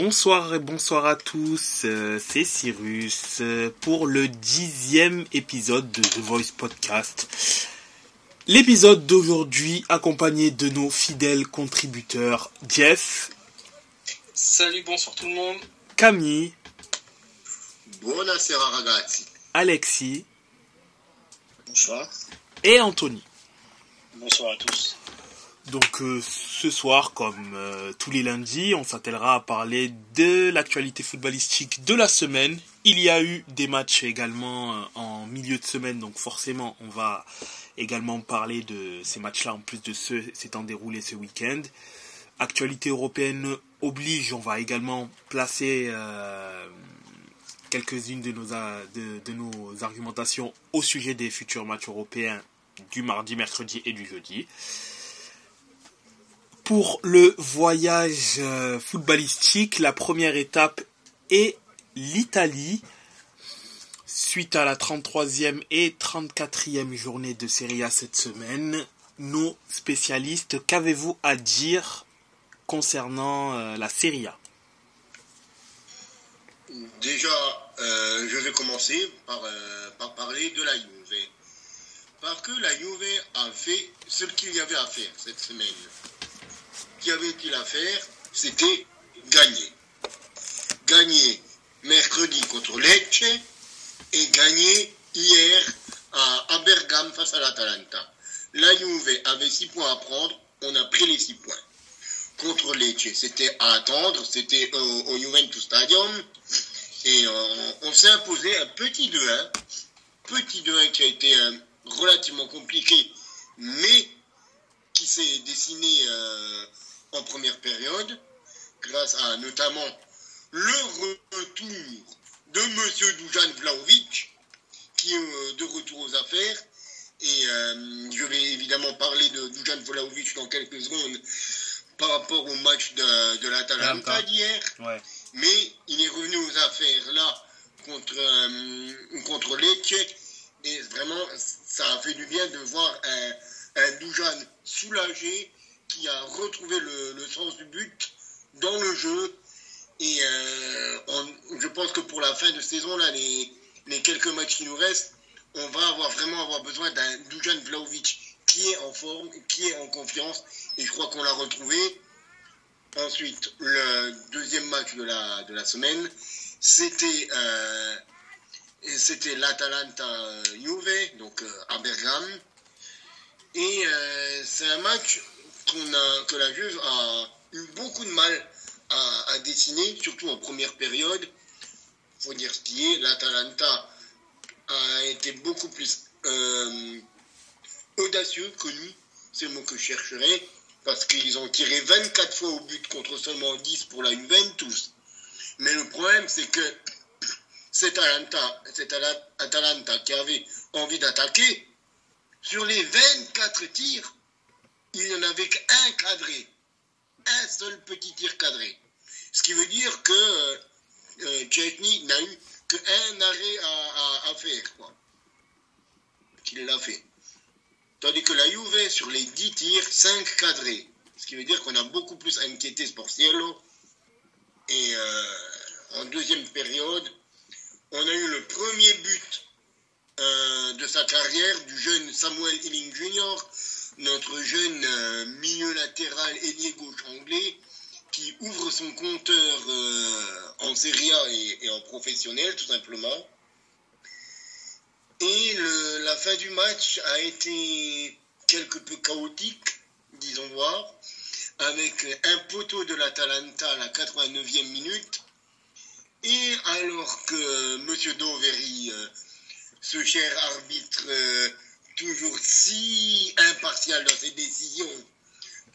Bonsoir et bonsoir à tous, euh, c'est Cyrus euh, pour le dixième épisode de The Voice Podcast. L'épisode d'aujourd'hui accompagné de nos fidèles contributeurs Jeff. Salut, bonsoir tout le monde. Camille. Buonasera ragazzi. Alexis. Bonsoir. Et Anthony. Bonsoir à tous. Donc euh, ce soir, comme euh, tous les lundis, on s'attellera à parler de l'actualité footballistique de la semaine. Il y a eu des matchs également euh, en milieu de semaine, donc forcément on va également parler de ces matchs-là en plus de ceux s'étant déroulés ce week-end. Actualité européenne oblige, on va également placer quelques-unes de de nos argumentations au sujet des futurs matchs européens du mardi, mercredi et du jeudi pour le voyage euh, footballistique, la première étape est l'Italie. Suite à la 33e et 34e journée de Serie A cette semaine, nos spécialistes, qu'avez-vous à dire concernant euh, la Serie A? Déjà, euh, je vais commencer par, par, parler de la Juve. Parce que la Juve a fait ce qu'il y avait à faire cette semaine qu'il avait-il à faire C'était gagner. Gagner mercredi contre Lecce et gagner hier à, Bergame face à l'Atalanta. La Juve avait 6 points à prendre, on a pris les 6 points. Contre Lecce, c'était à attendre, c'était au, Juventus Stadium et on, s'est imposé un petit 2-1. Petit 2-1 qui a été euh, relativement compliqué, mais qui s'est dessiné euh, en première période, grâce à notamment le retour de M. Dujan Vlaovic, qui est euh, de retour aux affaires. Et euh, je vais évidemment parler de Dujan Vlaovic dans quelques secondes par rapport au match de, de l'Atalanta d'hier. Mais il est revenu aux affaires là contre, euh, contre Lecce. Et vraiment, ça a fait du bien de voir un, un Dujan soulagé qui a retrouvé le, sens du but dans le jeu. Et euh, je pense que pour la fin de saison, là, les, quelques matchs qui nous restent, on va avoir vraiment avoir besoin d'un Dujan Vlaovic qui est en forme, qui est en confiance. Et je crois qu'on l'a retrouvé. Ensuite, le deuxième match de la, de la semaine, c'était euh, c'était l'Atalanta Juve, donc euh, à Bergame. Et c'est un match que la Juve a eu beaucoup de mal à, dessiner, surtout en première période. Il faut dire ce qui est, l'Atalanta a été beaucoup plus euh, audacieux que nous, c'est le mot que je chercherais, parce qu'ils ont tiré 24 fois au but contre seulement 10 pour la Juventus. Mais le problème, c'est que cet Atalanta, cet Atalanta qui avait envie d'attaquer, sur les 24 tirs, il n'y en avait qu'un cadré. Un seul petit tir cadré. Ce qui veut dire que euh, euh n'a eu qu'un arrêt à, faire. Quoi. Qu'il l'a fait. Tandis que la Juve, sur les 10 tirs, 5 cadrés. Ce qui veut dire qu'on a beaucoup plus inquiété Sportiello. Et euh, en deuxième période, on a eu le premier but euh, de sa carrière du jeune Samuel Hilling Jr notre jeune euh, milieu latéral ailier gauche anglais qui ouvre son compteur euh, en Serie A et, en professionnel tout simplement. Et la fin du match a été quelque peu chaotique, disons voir, avec un poteau de l'Atalanta à la 89e minute. Et alors que M. Doveri, euh, ce cher arbitre toujours si impartial dans ses décisions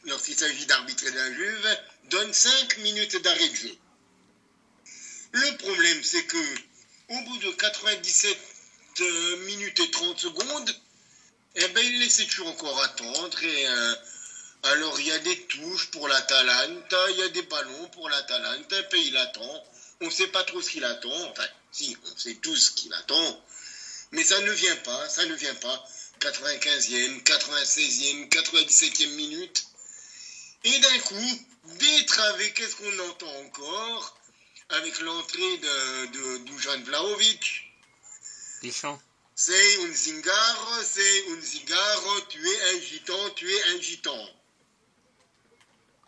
lorsqu'il s'agit d'arbitrer la Juve, donne 5 minutes d'arrêt de jeu. Le problème, c'est que au bout de 97 euh, minutes et 30 secondes, eh ben, il laissait toujours encore attendre. Et, euh, alors, il y a des touches pour l'Atalanta, il y a des ballons pour l'Atalanta, puis il attend. On ne sait pas trop ce qu'il attend. Enfin, si, on sait tous ce qu'il attend. Mais ça ne vient pas, ça ne vient pas. 95e, 96e, 97e minute. Et d'un coup, avec, qu'est-ce qu'on entend encore Avec l'entrée de, de Dujan Vlaovic. Des chants. C'est un zingaro, c'est un zingaro, tu es un gitan, tu es un gitan.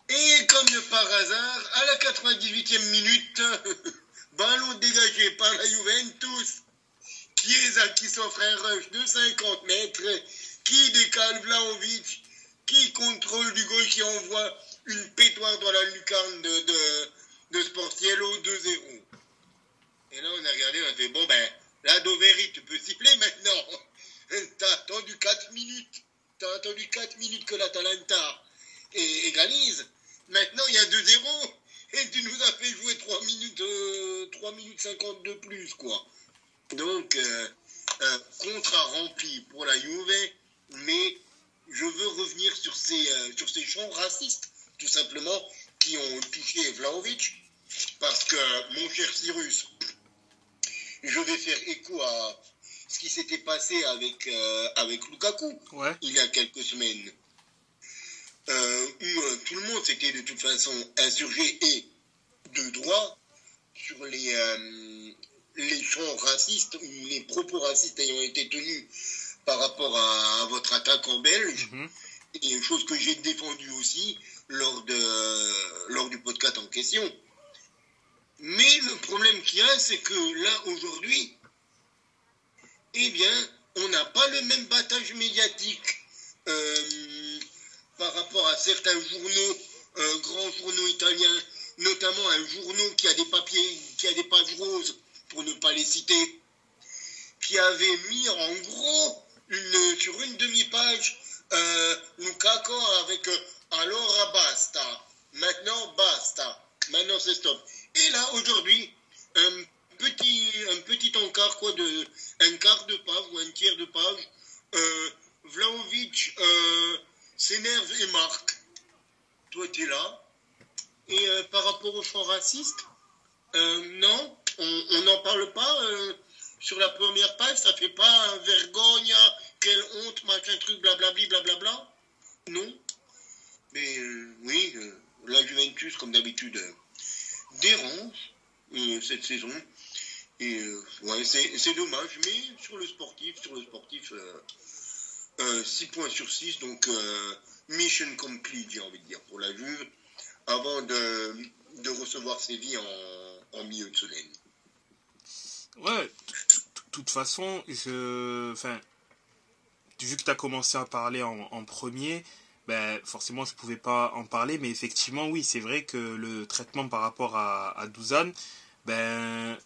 Et comme de par hasard, à la 98e minute, ballon dégagé par la Juventus, Chiesa qui s'offre un rush de 50 mètres, qui décale Vlaovic, qui contrôle du gauche, qui envoie une pétoire dans la lucarne de, de, Sportiello 2-0. Et là, on a regardé, on a fait, bon ben, là, Doveri, tu peux siffler maintenant. T'as attendu 4 minutes. T'as attendu 4 minutes que l'Atalanta égalise. Maintenant, il y a 2-0. Et tu nous as fait jouer 3 minutes, euh, 3 minutes 50 de plus, quoi. Donc, euh, un contrat rempli pour la Juve, mais je veux revenir sur ces, euh, sur ces chants racistes, tout simplement, qui ont touché Vlaovic, parce que, mon cher Cyrus, je vais faire écho à ce qui s'était passé avec, euh, avec Lukaku Ouais. il y a quelques semaines, euh, où euh, tout le monde s'était de toute façon insurgé et de droit sur les, euh, les chants racistes ou les propos racistes ayant été tenus par rapport à, à votre attaquant belge, Mhm. et une chose que j'ai défendue aussi lors, de, lors du podcast en question. Mais le problème qu'il y a, c'est que là, aujourd'hui, eh bien, on n'a pas le même battage médiatique euh, par rapport à certains journaux, euh, grands journaux italiens, notamment un journal qui a des papiers, qui a des pages roses, pour ne pas les citer, qui avait mis en gros une, sur une demi-page euh, Lukaku avec euh, alors basta, maintenant basta, maintenant c'est stop. Et là aujourd'hui, un petit, un petit encart quoi de un quart de page ou un tiers de page, euh, Vlaovic euh, s'énerve et marque. Toi tu es là. Et euh, par rapport aux chants racistes, euh, non, on n'en parle pas. euh, sur la première page, ça fait pas un vergogna, quelle honte, machin truc, blablabli, blablabla. Non. Mais euh, oui, euh, la Juventus, comme d'habitude, dérange cette saison. Et c'est dommage, mais sur le sportif, sur le sportif, euh, 6 points sur 6, donc mission complete, j'ai envie de dire, pour la Juve, avant de, de recevoir Séville en, en milieu de semaine. Ouais, de toute façon, je. Enfin, vu que tu as commencé à parler en, premier, ben, forcément, je pouvais pas en parler, mais effectivement, oui, c'est vrai que le traitement par rapport à, à Douzane, ben,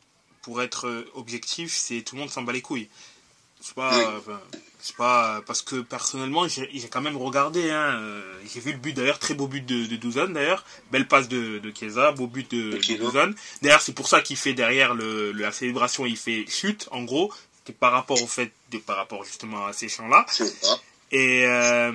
pour être objectif, c'est tout le monde s'en bat les couilles. C'est pas, Oui. c'est pas parce que personnellement, j'ai quand même regardé. Hein, euh, j'ai vu le but d'ailleurs, très beau but de, de Douzane d'ailleurs, belle passe de, de Chiesa, beau but de, De. Douzane. D'ailleurs, c'est pour ça qu'il fait derrière le, la célébration, il fait chute, en gros, c'est par rapport au fait, de, par rapport justement à ces champs-là. C'est ça. Et euh,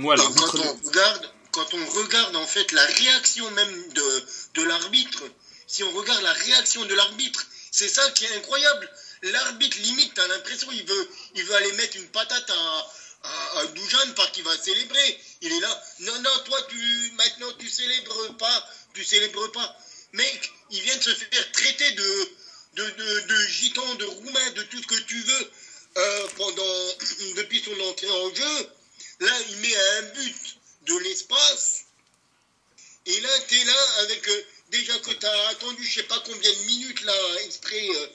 voilà. Donc, quand on regarde, quand on regarde en fait la réaction même de, de l'arbitre, si on regarde la réaction de l'arbitre, c'est ça qui est incroyable. L'arbitre limite, t'as l'impression il veut, il veut aller mettre une patate à, à, à Doujan parce qu'il va célébrer. Il est là. Non, non, toi tu maintenant tu célèbres pas, tu célèbres pas. Mec, il vient de se faire traiter de de, de, gitan, de roumain, de tout ce que tu veux euh, pendant depuis son entrée en jeu. Là, il met un but de l'espace. Et là, tu es là avec. euh, déjà que tu as attendu je sais pas combien de minutes là, exprès euh,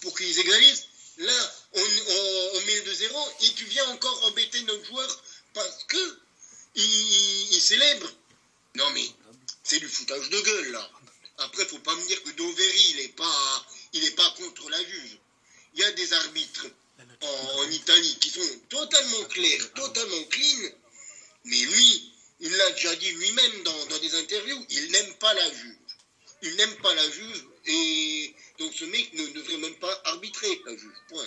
pour qu'ils égalisent. Là, on, on, on met le 2-0 et tu viens encore embêter notre joueur parce que il, célèbre. Non mais c'est du foutage de gueule là. Après, faut pas me dire que Doveri, il est pas, il est pas contre la juge. Il y a des arbitres en, Italie qui sont totalement clairs, totalement clean. Mais lui, il l'a déjà dit lui-même dans des interviews, il n'aime pas la juge. Il n'aime pas la juge et donc ce mec ne devrait même pas arbitrer la juge. Point.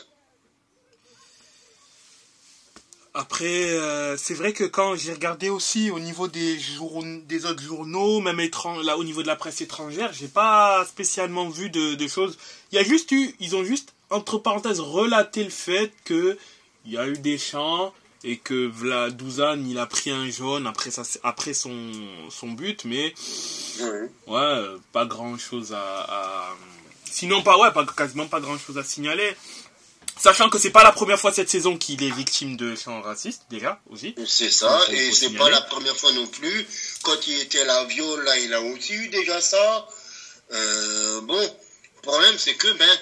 Après, euh, c'est vrai que quand j'ai regardé aussi au niveau des, des autres journaux, même là au niveau de la presse étrangère, j'ai pas spécialement vu de, de choses. Il y a juste ils ont juste entre parenthèses relaté le fait que il y a eu des chants et que Vladuzan il a pris un jaune après ça après son son but mais ouais pas grand chose à, sinon pas ouais pas quasiment pas grand chose à signaler Sachant que c'est pas la première fois cette saison qu'il est victime de chants racistes, déjà, aussi. C'est ça, et c'est pas la première fois non plus. Quand il était à la viole, là, il a aussi eu déjà ça. Euh, bon, le problème, c'est que, ben,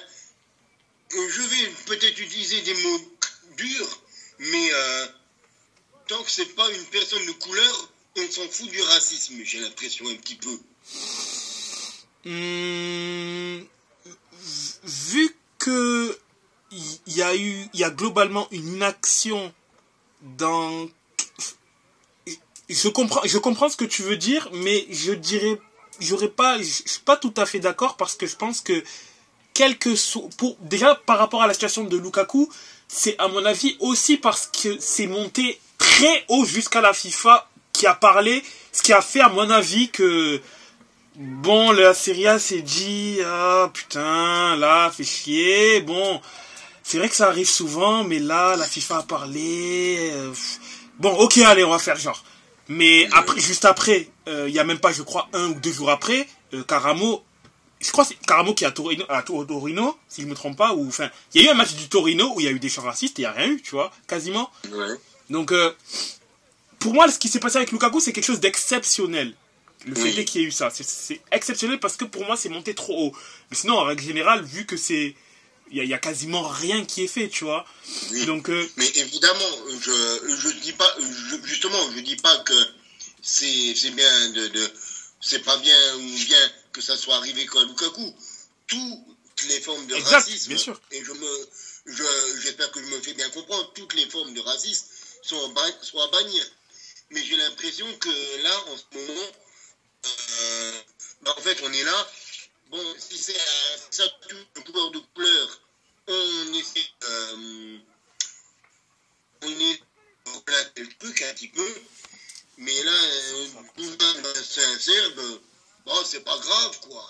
je vais peut-être utiliser des mots durs, mais euh, tant que c'est pas une personne de couleur, on s'en fout du racisme, j'ai l'impression un petit peu. Hmm, vu que il y a eu, il y a globalement une inaction dans. Je comprends, je comprends ce que tu veux dire, mais je dirais, j'aurais pas, je suis pas tout à fait d'accord parce que je pense que pour déjà par rapport à la situation de Lukaku, c'est à mon avis aussi parce que c'est monté très haut jusqu'à la FIFA qui a parlé, ce qui a fait à mon avis que bon la Serie A s'est dit ah putain là fait chier bon c'est vrai que ça arrive souvent, mais là, la FIFA a parlé. Euh, bon, ok, allez, on va faire genre. Mais après, juste après, euh, il y a même pas, je crois, un ou deux jours après, euh, Caramo, je crois que c'est Caramo qui a Torino, à Torino, si je me trompe pas, ou enfin, il y a eu un match du Torino où il y a eu des chants racistes et il n'y a rien eu, tu vois, quasiment. Donc, pour moi, ce qui s'est passé avec Lukaku, c'est quelque chose d'exceptionnel. Le fait qu'il y ait eu ça, c'est exceptionnel parce que pour moi, c'est monté trop haut. Mais sinon, en règle générale, vu que c'est il y, a quasiment rien qui est fait, tu vois. Donc, euh, Mais évidemment, je je dis pas, justement, je dis pas que c'est bien de, de c'est pas bien ou bien que ça soit arrivé comme Lukaku. Toutes les formes de racisme, bien sûr. et je me, j'espère que je me fais bien comprendre, toutes les formes de racisme sont, sont à bannir. Mais j'ai l'impression que là, en ce moment, euh, bah, en fait, on est là Bon, si c'est ça un couleur de couleur, on essaie, euh, on est remplacer le truc un petit peu, mais là, euh, c'est un serbe, bon, c'est pas grave, quoi.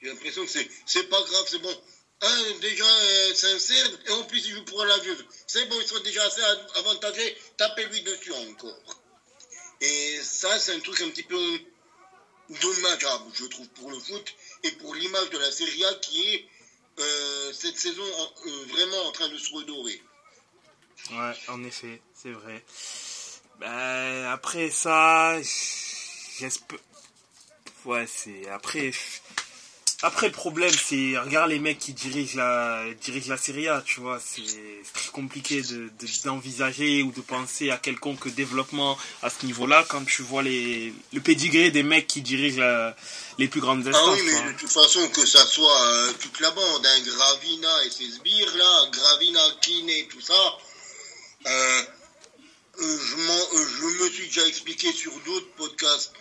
J'ai l'impression que c'est, pas grave, c'est bon. Un, déjà, euh, c'est un serbe, et en plus, il joue pour la vieux. C'est bon, ils sont déjà assez avantagés, tapez-lui dessus encore. Et ça, c'est un truc un petit peu dommageable, je trouve, pour le foot et pour l'image de la Serie A qui est euh, cette saison euh, vraiment en train de se redorer. Ouais, en effet, c'est vrai. Ben, après ça, j'espère. Ouais, c'est. Après, après, le problème, c'est, regarde les mecs qui dirigent la, dirigent la Serie A, tu vois, c'est très compliqué de, d'envisager ou de penser à quelconque développement à ce niveau-là quand tu vois les, le pédigré des mecs qui dirigent les plus grandes instances. Ah oui, mais de toute façon, que ça soit euh, toute la bande, hein, Gravina et ses sbires, là, Gravina, Kiné, tout ça, euh, euh, je, je, me suis déjà expliqué sur d'autres podcasts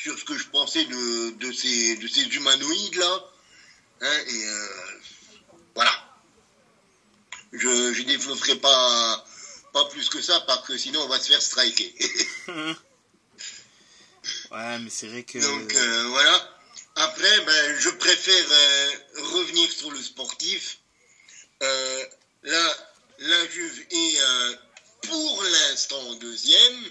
sur ce que je pensais de, de, ces, de ces humanoïdes-là. Hein, et euh, voilà. Je ne développerai pas, pas plus que ça, parce que sinon on va se faire striker. ouais, mais c'est vrai que. Donc euh, voilà. Après, ben, je préfère euh, revenir sur le sportif. là, la Juve est pour l'instant deuxième.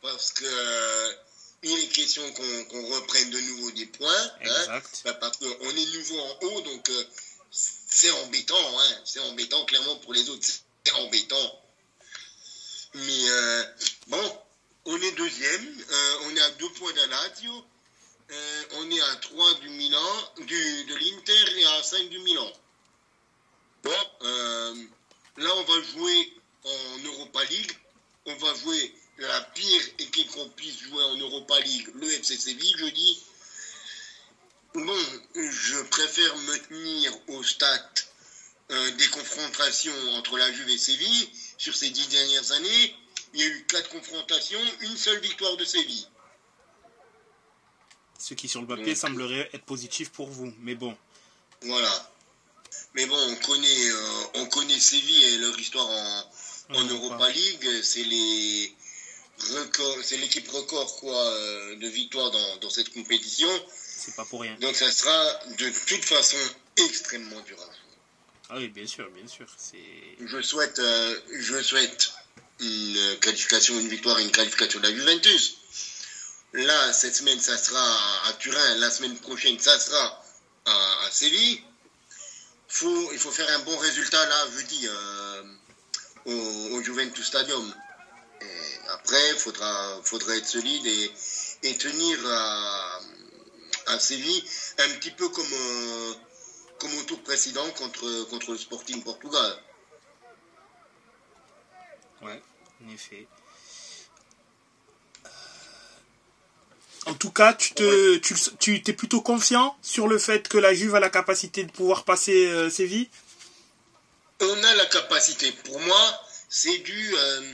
Parce que il est question qu'on reprenne de nouveau des points. Hein, bah, parce qu'on est nouveau en haut, donc euh, c'est embêtant. Hein, c'est embêtant, clairement, pour les autres. C'est embêtant. Mais euh, bon, on est deuxième. Euh, on est à deux points d'Aladio. on est à trois du Milan, du, de l'Inter et à cinq du Milan. Bon, là, on va jouer en Europa League. On va jouer la pire équipe qu'on puisse jouer en Europa League, le FC Séville, je dis, bon, je préfère me tenir au stade euh, des confrontations entre la Juve et Séville. Sur ces dix dernières années, il y a eu quatre confrontations, une seule victoire de Séville. Ce qui sur le papier semblerait être positif pour vous, mais bon. Voilà. Mais bon, on connaît, euh, on connaît Séville et leur histoire en, en Europa League. C'est les, c'est l'équipe record quoi, euh, de victoires dans, cette compétition. C'est pas pour rien. Donc ça sera de toute façon extrêmement dur Ah oui, bien sûr, bien sûr. Je souhaite, euh, je souhaite une qualification, une victoire et une qualification de la Juventus. Là, cette semaine, ça sera à Turin. La semaine prochaine, ça sera à, Séville. Il faut faire un bon résultat là, jeudi, euh, au, au, Juventus Stadium. après, il faudra, être solide et, tenir à, à Séville, un petit peu comme, euh, comme au tour précédent contre, contre le Sporting Portugal. Ouais, en effet. En tout cas, tu te, es plutôt confiant sur le fait que la Juve a la capacité de pouvoir passer euh, Séville On a la capacité. Pour moi, c'est du. Euh,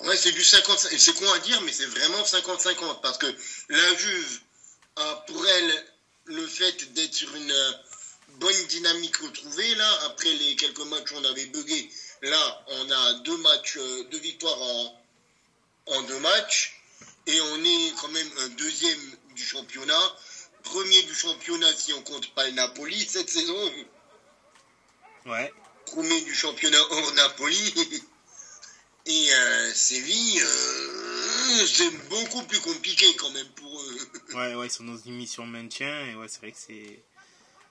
ouais, c'est du 50. C'est con à dire, mais c'est vraiment 50-50. Parce que la Juve a pour elle le fait d'être sur une euh, bonne dynamique retrouvée. Là, après les quelques matchs où on avait bugué, là, on a deux matchs, deux victoires en, en deux matchs. Et on est quand même un deuxième du championnat. Premier du championnat si on compte pas le Napoli cette saison. Ouais. Premier du championnat hors Napoli. Et euh, Séville, euh, c'est beaucoup plus compliqué quand même pour eux. Ouais, ouais, ils sont dans une mission maintien et ouais, c'est vrai que c'est.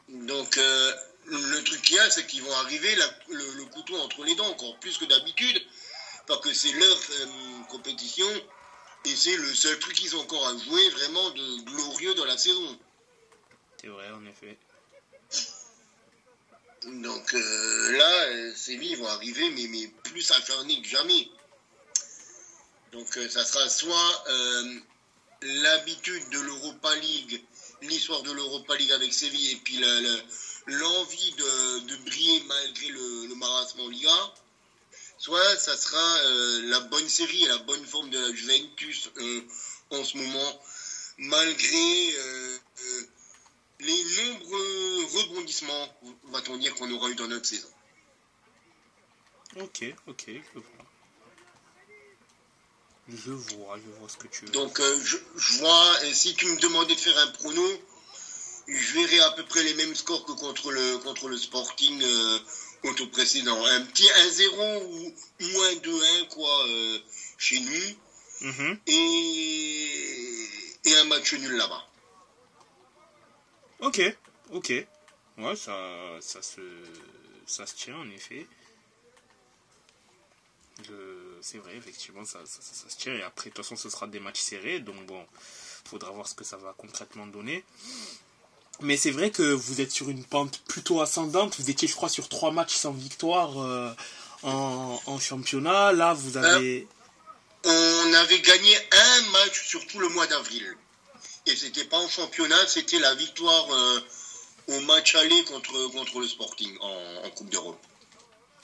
Donc, euh, le truc qu'il y a, c'est qu'ils vont arriver le, couteau entre les dents, encore plus que d'habitude, parce que c'est leur compétition et c'est le seul truc qu'ils ont encore à jouer vraiment de glorieux dans la saison. C'est vrai, en effet. Donc euh, là, euh, Séville vont arriver, mais, mais plus acharnés que jamais. Donc euh, ça sera soit l'habitude de l'Europa League, l'histoire de l'Europa League avec Séville, et puis l'envie de, briller malgré le, le marasme en Liga, soit ça sera euh, la bonne série et la bonne forme de la Juventus euh, en ce moment, malgré euh, les nombreux rebondissements, va-t-on dire, qu'on aura eu dans notre saison. Ok, ok, je vois. Je vois, je vois ce que tu veux. Donc, je, vois, et si tu me demandais de faire un prono, je verrais à peu près les mêmes scores que contre le, contre le Sporting au précédent. Un petit 1-0 ou moins 2-1 quoi euh, chez nous. Mhm. et, et un match nul là-bas. Ok, ok. Ouais, ça, ça, se, ça se tient en effet. C'est vrai, effectivement, ça, ça, ça, se tient. Et après, de toute façon, ce sera des matchs serrés. Donc bon, faudra voir ce que ça va concrètement donner. Mais c'est vrai que vous êtes sur une pente plutôt ascendante. Vous étiez, je crois, sur trois matchs sans victoire euh, en, championnat. Là, vous avez. Euh, on avait gagné un match sur tout le mois d'avril. Et c'était pas en championnat, c'était la victoire euh, au match aller contre, contre le Sporting en, Coupe d'Europe.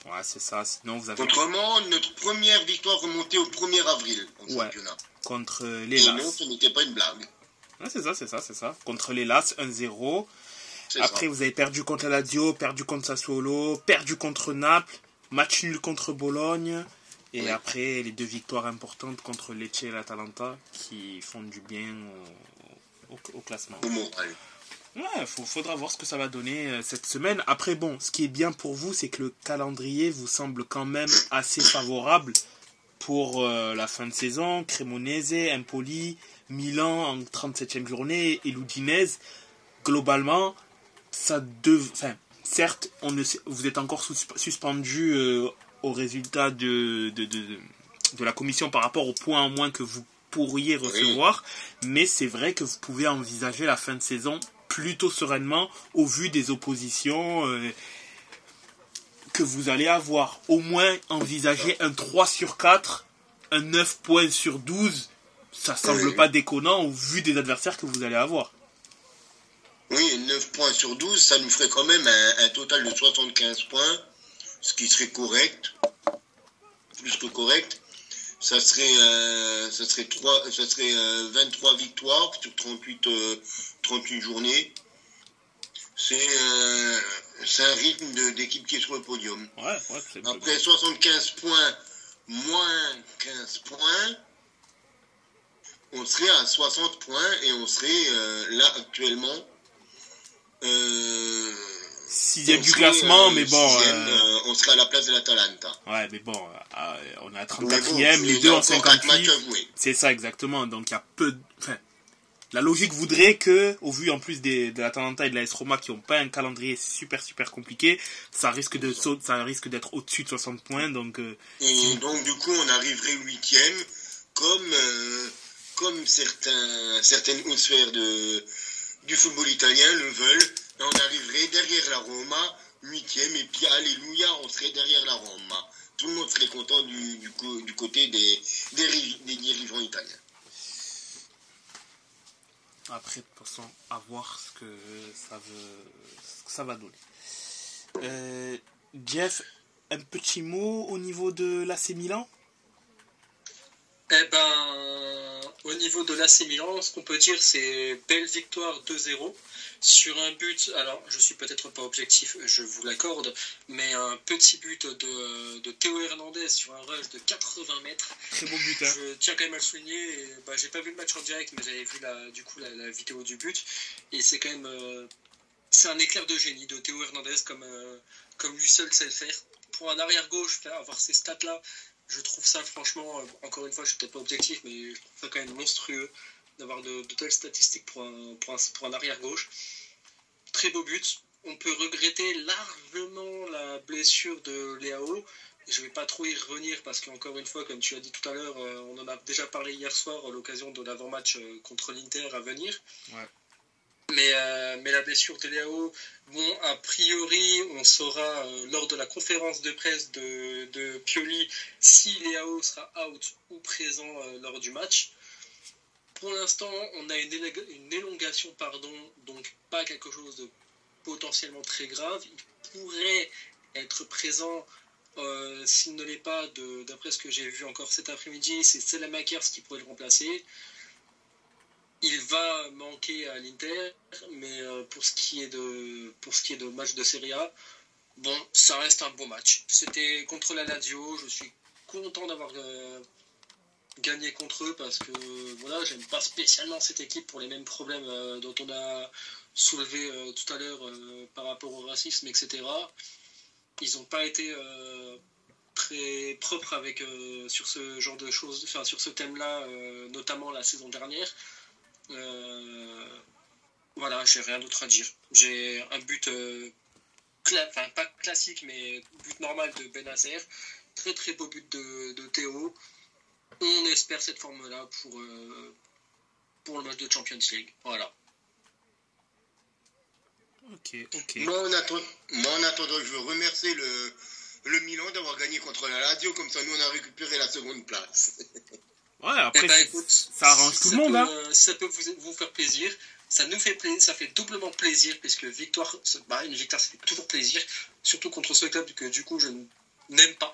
Ouais, c'est ça. Sinon, vous avez. Autrement, notre première victoire remontée au 1er avril en championnat. Contre les Et non, ce n'était pas une blague c'est ça, c'est ça, c'est ça. Contre les Las, 1-0. Après, vous avez perdu contre la Lazio, perdu contre Sassuolo, perdu contre Naples, match nul contre Bologne. Et après, les deux victoires importantes contre Lecce et l'Atalanta qui font du bien au, classement. Ouais, il faudra voir ce que ça va donner euh, cette semaine. Après, bon, ce qui est bien pour vous, c'est que le calendrier vous semble quand même assez favorable pour euh, la fin de saison. Cremonese, Empoli, Milan en 37e journée et l'Udinese, globalement, ça enfin, certes, on ne, vous êtes encore suspendu euh, au résultat de, de, de, de, la commission par rapport au point en moins que vous pourriez recevoir, mais c'est vrai que vous pouvez envisager la fin de saison plutôt sereinement au vu des oppositions euh, que vous allez avoir. Au moins envisager un 3 sur 4, un 9 points sur 12 ça semble pas déconnant au vu des adversaires que vous allez avoir. Oui, 9 points sur 12, ça nous ferait quand même un, total de 75 points, ce qui serait correct, plus que correct. Ça serait, euh, ça serait, 3, ça serait 23 euh, victoires sur 38, 38 euh, journées. C'est un rythme d'équipe qui est sur le podium. Après 75 points, moins 15 points, on serait à 60 points et on serait euh, là actuellement. Euh, sixième du classement, mais bon. on sera à la place de l'Atalanta. Ouais, mais bon, on est à 34e, les deux en 58. C'est ça exactement. Donc il y a peu. Enfin, la logique voudrait que, au vu en plus des, de l'Atalanta et de la S Roma qui n'ont pas un calendrier super super compliqué, ça risque de ça risque d'être au-dessus de 60 points. Donc, euh, et donc du coup, on arriverait huitième, comme euh, comme certains certaines hautes sphères de du football italien le veulent. on arriverait derrière la Roma, huitième, et puis alléluia, on serait derrière la Roma. Tout le monde serait content du, du, côté des, des, dirigeants italiens. Après, de façon, à voir ce que ça, veut, ça va donner. Euh, Jeff, un petit mot au niveau de l'AC Milan? Eh ben, au niveau de l'AC Milan, ce qu'on peut dire, c'est belle victoire 2-0 sur un but, alors je suis peut-être pas objectif, je vous l'accorde, mais un petit but de, Théo Hernandez sur un rush de 80 mètres. Très beau but. Hein. Je tiens quand même à le souligner. bah, j'ai pas vu le match en direct, mais j'avais vu la, du coup la, vidéo du but. Et c'est quand même. Euh, c'est un éclair de génie de Théo Hernandez, comme, euh, comme lui seul sait le faire. Pour un arrière-gauche, avoir ces stats-là, je trouve ça franchement, euh, encore une fois, je suis peut-être pas objectif, mais je trouve ça quand même monstrueux d'avoir de, telles statistiques pour un, arrière-gauche. Très beau but. On peut regretter largement la blessure de Léao. Je ne vais pas trop y revenir parce qu'encore une fois, comme tu as dit tout à l'heure, euh, on en a déjà parlé hier soir à l'occasion de l'avant-match euh, contre l'Inter à venir. Mais, euh, mais, la blessure de Léao, bon, a priori, on saura lors de la conférence de presse de, Pioli si Léao sera out ou présent lors du match. Pour l'instant, on a une, élongation, pardon, donc pas quelque chose de potentiellement très grave. Il pourrait être présent euh, s'il ne l'est pas, d'après ce que j'ai vu encore cet après-midi, c'est Selamakers qui pourrait le remplacer. Il va manquer à l'Inter, mais euh, pour, ce qui est de, pour ce match de Serie A, bon, ça reste un beau match. C'était contre la Lazio, je suis content d'avoir euh, gagner contre eux parce que voilà, j'aime pas spécialement cette équipe pour les mêmes problèmes euh, dont on a soulevé tout à l'heure par rapport au racisme, etc. Ils n'ont pas été très propres sur ce genre de choses, sur ce thème-là, notamment la saison dernière. Voilà, j'ai rien d'autre à dire. J'ai un but, enfin pas classique, mais but normal de Benacer. Très très beau but de, de Théo on espère cette forme-là pour, euh, pour le match de Champions League. Voilà. Ok, ok. Moi en, attendant, je veux remercier le, le Milan d'avoir gagné contre la Lazio, comme ça nous on a récupéré la seconde place. ouais, après, eh ben, ça arrange tout le monde. hein. Ça peut vous, vous, faire plaisir. Ça nous fait plaisir, ça fait doublement plaisir, puisque victoire, bah, une victoire, ça fait toujours plaisir, surtout contre ce club que du coup je n'aime pas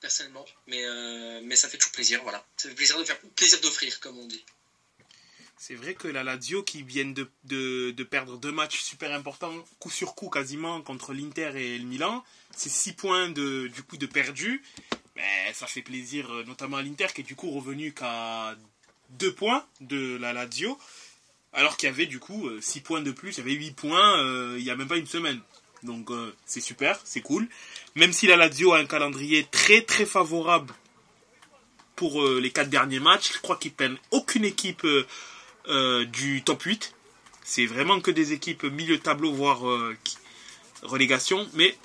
personnellement, mais, euh, mais ça fait toujours plaisir, voilà. Ça fait plaisir de faire plaisir d'offrir, comme on dit. C'est vrai que la Lazio qui viennent de, de, perdre deux matchs super importants, coup sur coup quasiment, contre l'Inter et le Milan, c'est six points de, du coup de perdu. Mais ça fait plaisir euh, notamment à l'Inter qui est du coup revenu qu'à deux points de la Lazio, alors qu'il y avait du coup euh, six points de plus, il y avait huit points il n'y a même pas une semaine. Donc c'est super, c'est cool. Même si la Lazio a un calendrier très très favorable pour euh, les quatre derniers matchs, je crois qu'ils peinent aucune équipe euh, euh, du top 8. C'est vraiment que des équipes milieu tableau, voire relégation. Mais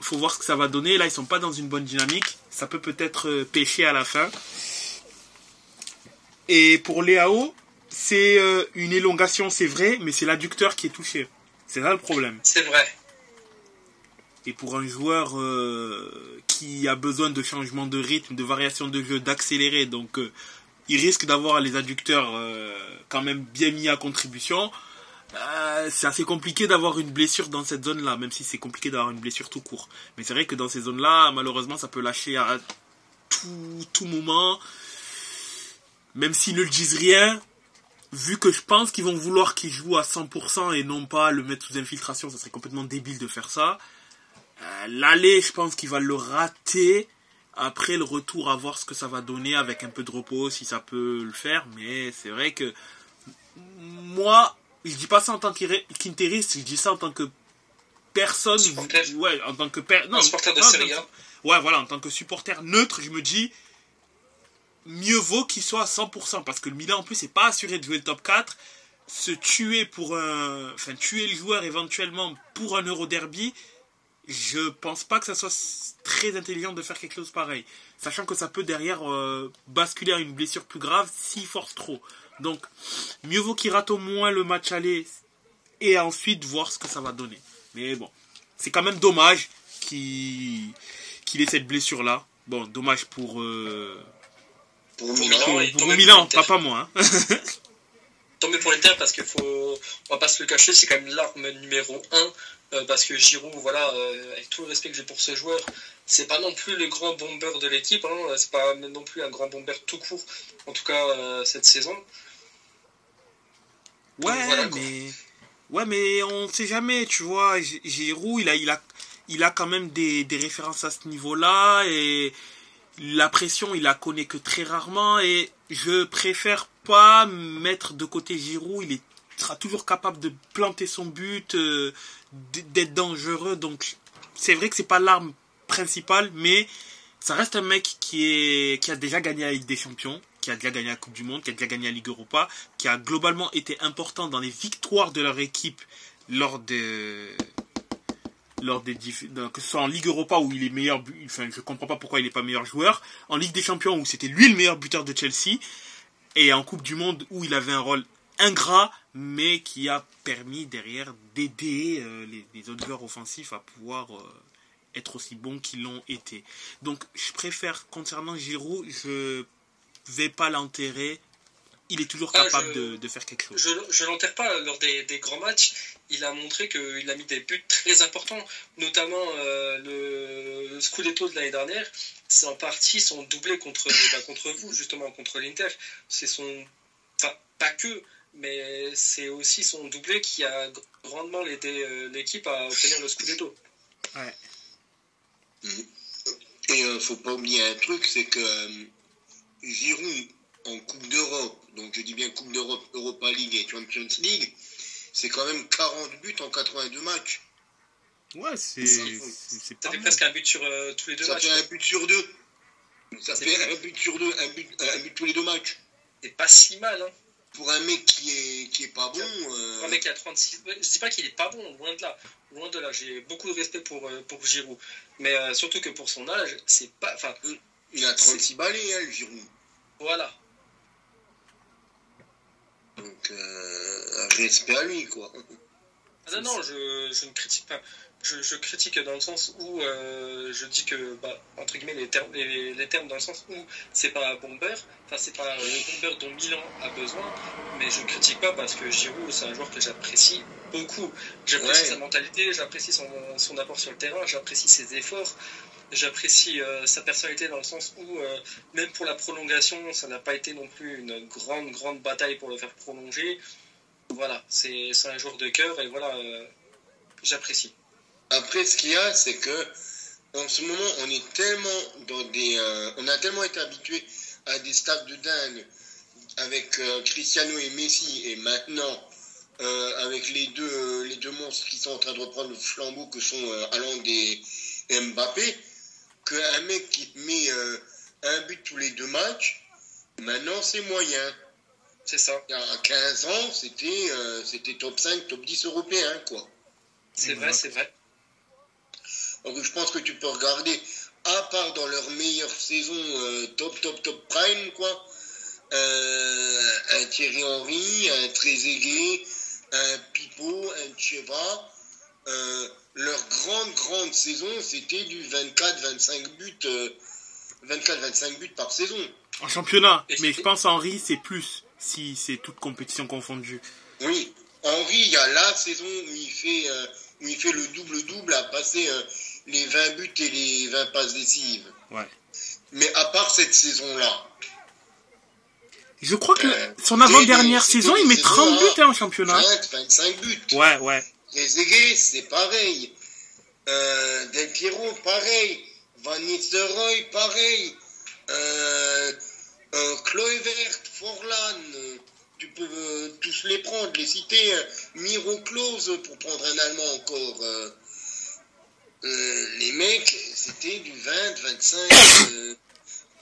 faut voir ce que ça va donner. Là, ils sont pas dans une bonne dynamique. Ça peut peut-être pêcher à la fin. Et pour Léao, c'est une élongation, c'est vrai, mais c'est l'adducteur qui est touché. C'est là le problème. C'est vrai. Et pour un joueur euh, qui a besoin de changement de rythme, de variation de jeu, d'accélérer, donc euh, il risque d'avoir les adducteurs euh, quand même bien mis à contribution. C'est assez compliqué d'avoir une blessure dans cette zone-là, même si c'est compliqué d'avoir une blessure tout court. Mais c'est vrai que dans ces zones-là, malheureusement, ça peut lâcher à tout, tout moment. Même s'ils ne le disent rien, vu que je pense qu'ils vont vouloir qu'il joue à 100% et non pas le mettre sous infiltration, ça serait complètement débile de faire ça. Euh, l'aller, je pense qu'il va le rater. Après le retour, à voir ce que ça va donner avec un peu de repos, si ça peut le faire. Mais c'est vrai que moi, je dis pas ça en tant qu'interiste, je dis ça en tant que personne, Supporter. ouais, en tant que per- non, supporter de pas- Serie A. Ouais, voilà, en tant que supporter neutre, je me dis mieux vaut qu'il soit à 100% parce que le Milan en plus c'est pas assuré de jouer le top 4. Se tuer pour un, enfin tuer le joueur éventuellement pour un Euro Derby, je pense pas que ça soit très intelligent de faire quelque chose pareil, sachant que ça peut derrière euh, basculer à une blessure plus grave s'il force trop. Donc mieux vaut qu'il rate au moins le match aller et ensuite voir ce que ça va donner. Mais bon, c'est quand même dommage qu'il ait cette blessure là. Bon, dommage pour euh, Pour Pour Milan. Et pour pas pas moi. hein. Mieux pour l'Inter parce qu'il faut, on va pas se le cacher, c'est quand même l'arme numéro 1 parce que Giroud, voilà, euh, avec tout le respect que j'ai pour ce joueur, c'est pas non plus le grand bomber de l'équipe, hein, c'est pas non plus un grand bomber tout court, en tout cas euh, cette saison. Ouais, Voilà, mais ouais, mais on sait jamais, tu vois. Gi- Giroud, il a, il a, il a quand même des, des références à ce niveau-là et la pression, il la connaît que très rarement et je préfère pas mettre de côté Giroud. Il est sera toujours capable de planter son but, euh, d'être dangereux. Donc c'est vrai que c'est pas l'arme principale, mais ça reste un mec qui est qui a déjà gagné la Ligue des Champions, qui a déjà gagné la Coupe du Monde, qui a déjà gagné la Ligue Europa, qui a globalement été important dans les victoires de leur équipe lors de lors des que ce soit en Ligue Europa où il est meilleur enfin je comprends pas pourquoi il est pas meilleur joueur en Ligue des Champions où c'était lui le meilleur buteur de Chelsea et en Coupe du Monde où il avait un rôle ingrat mais qui a permis derrière d'aider euh, les, les autres joueurs offensifs à pouvoir euh, être aussi bons qu'ils l'ont été donc je préfère concernant Giroud je vais pas l'enterrer il est toujours Ah, capable je- de, de faire quelque chose Je je l'enterre pas lors des, des grands matchs. Il a montré qu'il a mis des buts très importants, notamment euh, le, le Scudetto de l'année dernière. C'est en partie son doublé contre, bah, contre vous, justement, contre l'Inter. C'est son. Enfin, pas que, mais c'est aussi son doublé qui a grandement aidé euh, l'équipe à obtenir le Scudetto. ouais Et euh, faut pas oublier un truc, c'est que euh, Giroud en Coupe d'Europe, donc je dis bien Coupe d'Europe, Europa League et Champions League, c'est quand même 40 buts en 82 matchs. ouais c'est Ça, c'est- Ça fait presque un but sur euh, tous les deux Ça matchs. fait un but sur deux. Ça C'est fait un but sur deux, un but, un but tous les deux matchs. C'est pas si mal, hein. Pour un mec qui est, qui est pas bon, euh, Un mec qui a 36. ouais, Je dis pas qu'il est pas bon, loin de là. Loin de là. J'ai beaucoup de respect pour, euh, pour Giroud. Mais euh, surtout que pour son âge, c'est pas. Enfin, il a 36 balais, hein, le Giroud. voilà. Donc, euh, respect à lui, quoi. Ah non, non, je, je ne critique pas. Je, je critique dans le sens où euh, je dis que, bah, entre guillemets, les termes, les, les termes dans le sens où c'est pas un bomber, enfin, c'est pas le bomber dont Milan a besoin, mais je critique pas parce que Giroud, c'est un joueur que j'apprécie beaucoup. J'apprécie Ouais. sa mentalité, j'apprécie son, son apport sur le terrain, j'apprécie ses efforts, j'apprécie euh, sa personnalité dans le sens où, euh, même pour la prolongation, ça n'a pas été non plus une grande, grande bataille pour le faire prolonger. Voilà, c'est un joueur de cœur et voilà, euh, j'apprécie. Après, ce qu'il y a, c'est que en ce moment, on est tellement dans des, euh, on a tellement été habitué à des stades de dingue avec euh, Cristiano et Messi, et maintenant avec les deux, les deux monstres qui sont en train de reprendre le flambeau que sont Haaland et Mbappé, qu'un mec qui met un but tous les deux matchs, maintenant c'est moyen. C'est ça, Il y a 15 ans, c'était euh, c'était top 5, top 10 européen, quoi. c'est vrai, c'est vrai. Donc je pense que tu peux regarder, à part dans leur meilleure saison euh, top, top, top prime, quoi, euh, un Thierry Henry, un Trezeguet, un Pipo, un Cheva, euh, leur grande, grande saison, c'était du 24-25 buts, euh, 24-25 buts par saison. En championnat, mais je pense Henri c'est plus si c'est toute compétition confondue. Oui, Henry, il y a la saison où il fait, euh, où il fait le double-double à passer euh, les 20 buts et les 20 passes décisives. Ouais. Mais à part cette saison-là, Je crois que Euh, son avant-dernière saison, il met une 30 saison, buts hein, en championnat. 20, 25 buts. Ouais, ouais. Trezeguet, c'est pareil. Del Piero, pareil. Van Nistelrooy, pareil. Euh, euh, Kluivert, Forlan, euh, tu peux euh, tous les prendre, les citer. euh, Miro Klose, pour prendre un Allemand encore. les mecs, c'était du 20, 25,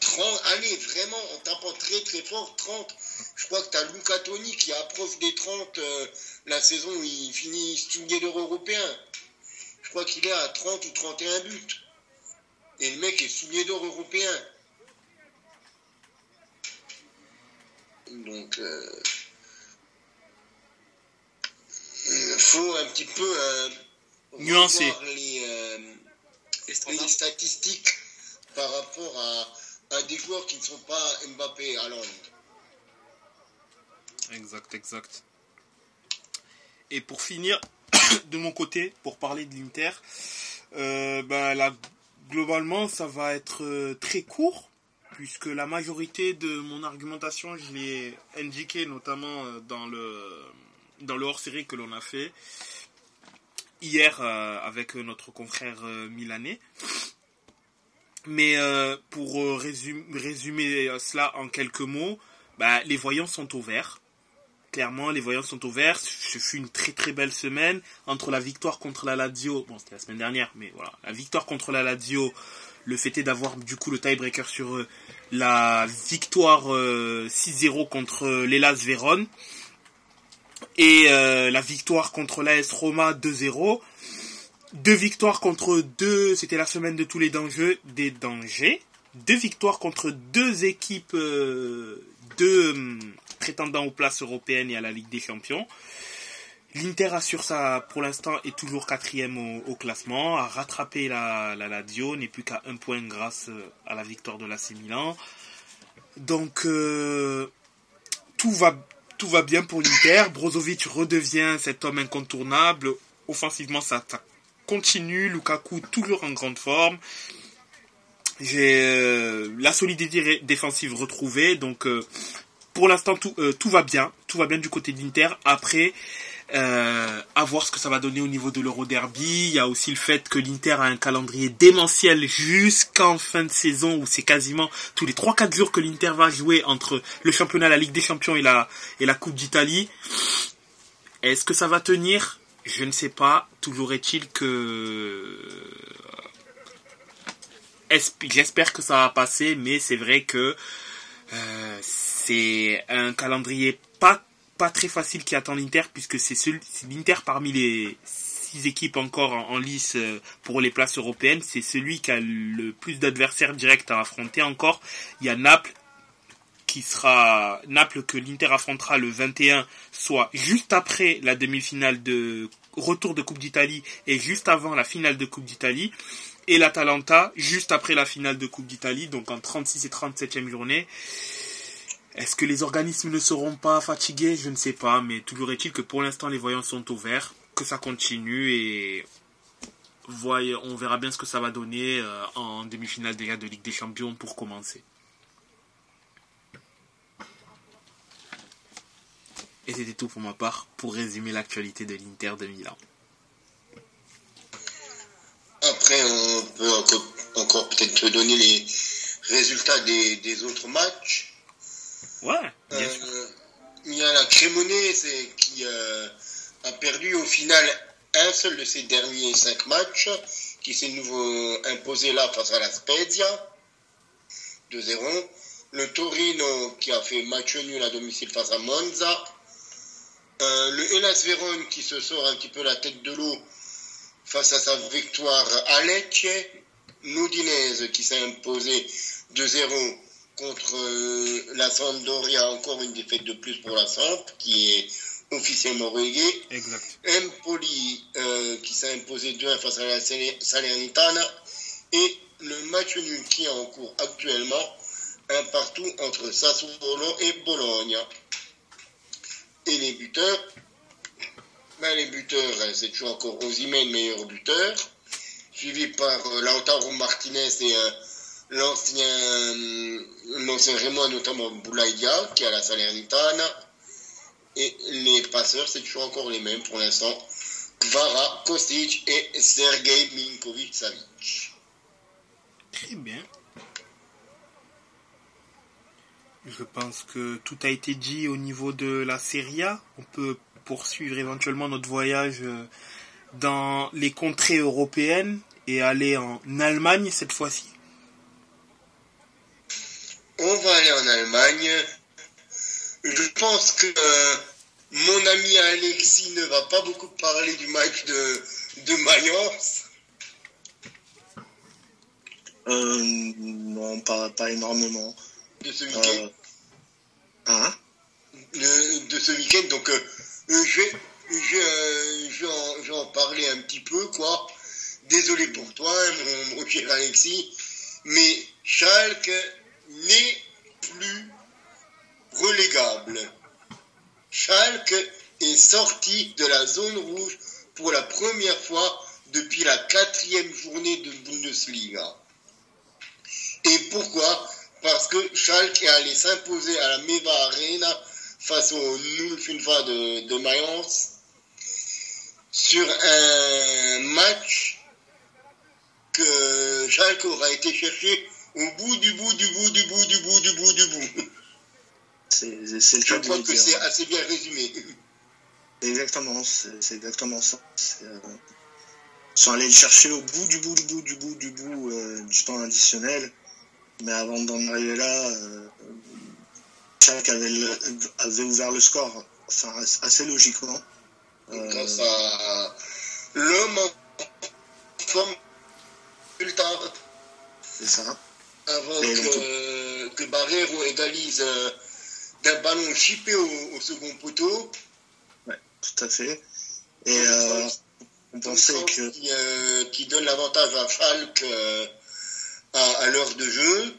30. Allez, vraiment, en tapant très très fort, 30. Je crois que tu as Luca Toni qui approche des 30 la saison où il finit d'or européen. Je crois qu'il est à 30 ou 31 buts. Et le mec est souligné d'or européen. Donc, il faut un petit peu nuancer les, les, statistiques par rapport à, à, des joueurs qui ne sont pas Mbappé à Londres. Exact, exact. Et pour finir, de mon côté, pour parler de l'Inter, euh, ben, globalement, ça va être euh, très court, puisque la majorité de mon argumentation, je l'ai indiqué notamment euh, dans le, dans le hors-série que l'on a fait hier avec notre confrère milanais. Mais pour résumer, cela en quelques mots, ben, les voyants sont au vert clairement, les voyants sont ouverts. Ce fut une très très belle semaine entre la victoire contre la Lazio. Bon, c'était la semaine dernière, mais voilà, la victoire contre la Lazio. Le fait est d'avoir du coup le tiebreaker sur euh, la victoire 6-0 euh, contre euh, l'Elas Vérone et la victoire contre l'AS Roma 2-0. Deux victoires contre deux, c'était la semaine de tous les dangers, des dangers. Deux victoires contre deux équipes, deux hum, prétendant aux places européennes et à la Ligue des Champions. L'Inter assure ça, pour l'instant, est toujours quatrième au, classement, a rattrapé la, la Lazio, n'est plus qu'à un point grâce euh, à la victoire de l'AC Milan. Donc, euh, tout, va, bien pour l'Inter. Brozovic redevient cet homme incontournable. Offensivement, ça, continue. Lukaku, toujours en grande forme. J'ai euh, la solidité défensive retrouvée. Donc, pour l'instant, tout, tout va bien. Tout va bien du côté d'Inter. Après, euh, à voir ce que ça va donner au niveau de l'Euro Derby. Il y a aussi le fait que l'Inter a un calendrier démentiel jusqu'en fin de saison où c'est quasiment tous les 3-4 jours que l'Inter va jouer entre le championnat, la Ligue des Champions et la, et la Coupe d'Italie. Est-ce que ça va tenir? Je ne sais pas. Toujours est-il que... J'espère que ça va passer, mais c'est vrai que euh, c'est un calendrier pas, pas très facile qui attend l'Inter, puisque c'est l'Inter parmi les six équipes encore en, lice euh, pour les places européennes. C'est celui qui a le plus d'adversaires directs à affronter encore. Il y a Naples qui sera Naples que l'Inter affrontera le 21, soit juste après la demi-finale de retour de Coupe d'Italie et juste avant la finale de Coupe d'Italie. Et l'Atalanta juste après la finale de Coupe d'Italie, donc en 36 et 37e journée. Est-ce que les organismes ne seront pas fatigués? Je ne sais pas, mais toujours est-il que pour l'instant les voyants sont ouverts, que ça continue et on verra bien ce que ça va donner euh, en demi-finale déjà de Ligue des Champions pour commencer. Et c'était tout pour ma part pour résumer l'actualité de l'Inter de Milan. Après, on peut encore, peut-être donner les résultats des autres matchs. Ouais, euh, Il y a la Crémonese qui euh, a perdu au final un seul de ses derniers cinq matchs, qui s'est nouveau imposé là face à la Spezia, 2-0. Le Torino qui a fait match nul à domicile face à Monza. Euh, le Hellas Vérone qui se sort un petit peu la tête de l'eau face à sa victoire à Lecce. L'Udinese qui s'est imposé 2-0 contre euh, la Sampdoria, encore une défaite de plus pour la Samp, qui est officiellement reléguée. Exact. Empoli, euh, qui s'est imposé 2-1 face à la Salernitana. Et le match nul qui est en cours actuellement, un partout entre Sassuolo et Bologna. Et les buteurs, ben les buteurs, hein, c'est toujours encore Osimhen, meilleur buteur, suivi par euh, Lautaro Martinez et l'ancien, l'ancien notamment Boulaïdia, qui est à la Salernitana. Et les passeurs, c'est toujours encore les mêmes pour l'instant. Vara, Kostic et Sergei Milinkovic-Savic. Très bien. Je pense que tout a été dit au niveau de la Serie A. On peut poursuivre éventuellement notre voyage euh, dans les contrées européennes et aller en Allemagne cette fois-ci On va aller en Allemagne. Je pense que euh, mon ami Alexis ne va pas beaucoup parler du match de, de Mayence. Euh, non, pas, pas énormément. De ce week-end. Euh, hein? De, de, ce week-end. Donc, euh, je, vais, je, je, en, je, vais en, parler un petit peu, quoi. Désolé pour toi, mon, mon cher Alexis, mais Schalke n'est plus relégable. Schalke est sorti de la zone rouge pour la première fois depuis la quatrième journée de Bundesliga. Et pourquoi? Parce que Schalke est allé s'imposer à la Meva Arena face au Nulfunfa de, de Mayence sur un match que Schalke aura été chercher au bout du bout du bout du bout du bout du bout du bout. C'est le Je crois que c'est assez bien résumé. Exactement, c'est exactement ça. Euh, ils sont allés le chercher au bout du bout du bout du bout du bout euh, du temps additionnel. Mais avant d'en arriver là, euh, avait, le, avait, ouvert le score enfin, assez logiquement. Grâce à l'homme en forme ultra. C'est ça. Avant que, donc, que Barrero égalise d'un ballon chippé au, au, second poteau. Ouais, tout à fait. Et euh, on pensait que. Qui, euh, qui donne l'avantage à Falk euh, à, à l'heure de jeu.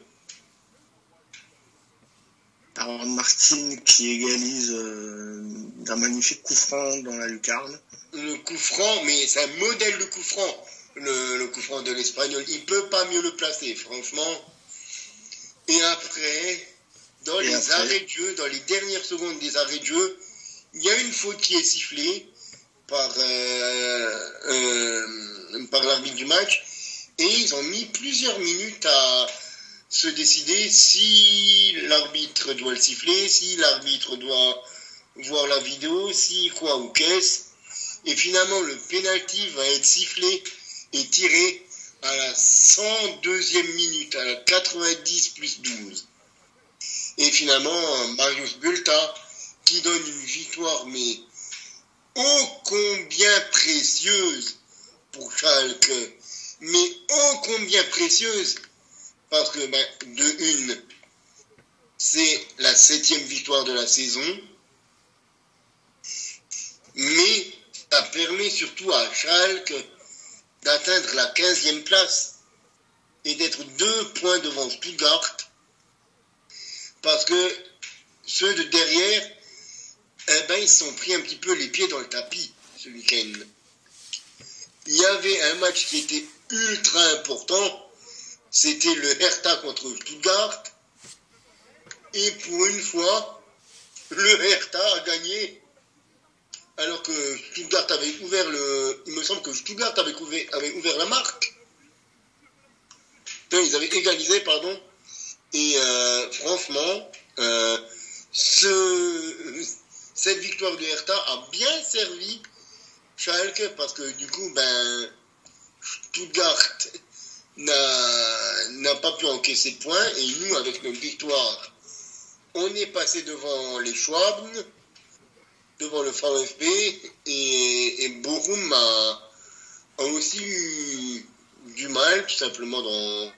Alors Martin qui égalise euh, d'un magnifique coup franc dans la lucarne. Le coup franc, mais c'est un modèle de coup franc, le, le coup franc de l'Espagnol. Il peut pas mieux le placer, franchement. Et après, dans Et les après arrêts de jeu, dans les dernières secondes des arrêts de jeu, il y a une faute qui est sifflée par, euh, euh, par l'arbitre du match. Et ils ont mis plusieurs minutes à se décider si l'arbitre doit le siffler, si l'arbitre doit voir la vidéo, si quoi ou qu'est-ce. Et finalement, le penalty va être sifflé et tiré à la 102e minute, à la 90 plus 12. Et finalement, Marius Bulta, qui donne une victoire, mais ô combien précieuse pour Schalke, mais ô combien précieuse, parce que ben, de une, c'est la septième victoire de la saison, mais ça permet surtout à Schalke d'atteindre la 15e place et d'être deux points devant Stuttgart parce que ceux de derrière, eh ben, ils se sont pris un petit peu les pieds dans le tapis ce week-end. Il y avait un match qui était ultra important, c'était le Hertha contre Stuttgart, et pour une fois, le Hertha a gagné, alors que Stuttgart avait ouvert le... Il me semble que Stuttgart avait ouvert, la marque. Ils avaient égalisé, pardon. Et euh, franchement, euh, ce, cette victoire de Hertha a bien servi Schalke parce que du coup, ben, Stuttgart n'a pas pu encaisser de points et nous, avec notre victoire, on est passé devant les Schwab, devant le VfB et, Bochum a, a aussi eu du mal tout simplement dans,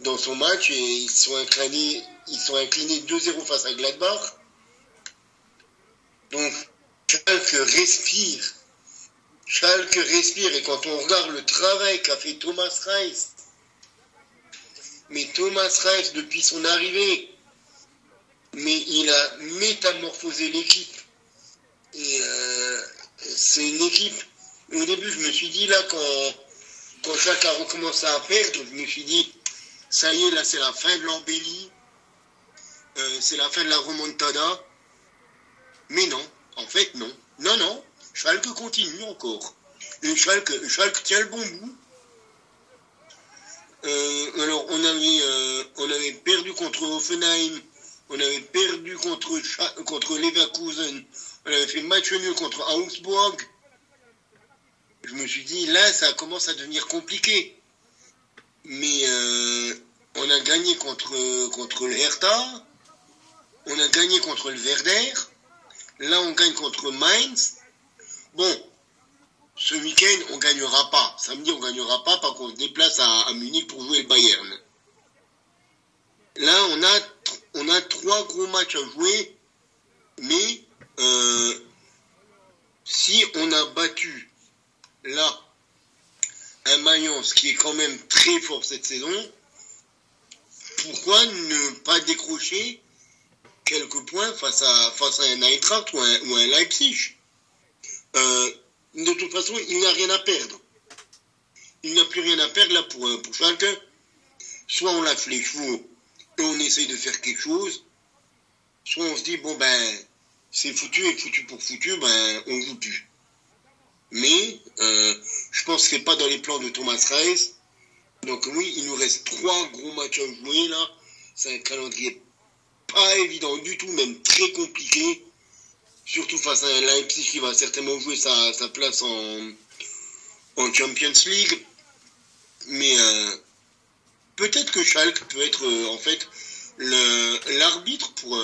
dans son match et ils sont inclinés, ils sont inclinés 2-0 face à Gladbach. Donc, Schalke respire. Schalke respire et quand on regarde le travail qu'a fait Thomas Reis, mais Thomas Reis depuis son arrivée, mais il a métamorphosé l'équipe. Euh, c'est une équipe. Au début, je me suis dit là quand quand Schalke a recommencé à perdre, je me suis dit ça y est, là, c'est la fin de l'embellie. Euh, c'est la fin de la remontada. Mais non, en fait, non. Non, non, Schalke continue encore. Et Schalke, Schalke tient le bon bout. Euh, alors, on avait, on avait perdu contre Offenheim, on avait perdu contre, contre Leverkusen, on avait fait match nul contre Augsburg. je me suis dit, là, ça commence à devenir compliqué. Mais euh, on a gagné contre, contre le Hertha, on a gagné contre le Werder, là on gagne contre Mainz. Bon, ce week-end on gagnera pas. Samedi on gagnera pas parce qu'on se déplace à, à Munich pour jouer le Bayern. Là on a, on a trois gros matchs à jouer, mais euh, si on a battu là un Mayence qui est quand même très fort cette saison, pourquoi ne pas décrocher quelques points face à, face à un Eintracht ou un, ou un Leipzig? Euh, De toute façon, il n'a rien à perdre. Il n'a plus rien à perdre là pour, pour Schalke. Soit on lâche les chevaux et on essaye de faire quelque chose, soit on se dit, bon ben, c'est foutu et foutu pour foutu, ben, on joue plus. Mais euh, je pense que c'est pas dans les plans de Thomas Reis. Donc oui, il nous reste trois gros matchs à jouer là. C'est un calendrier pas évident du tout, même très compliqué. Surtout face à un Leipzig qui va certainement jouer sa, place en, Champions League. Mais euh, peut-être que Schalke peut être euh, en fait l'arbitre pour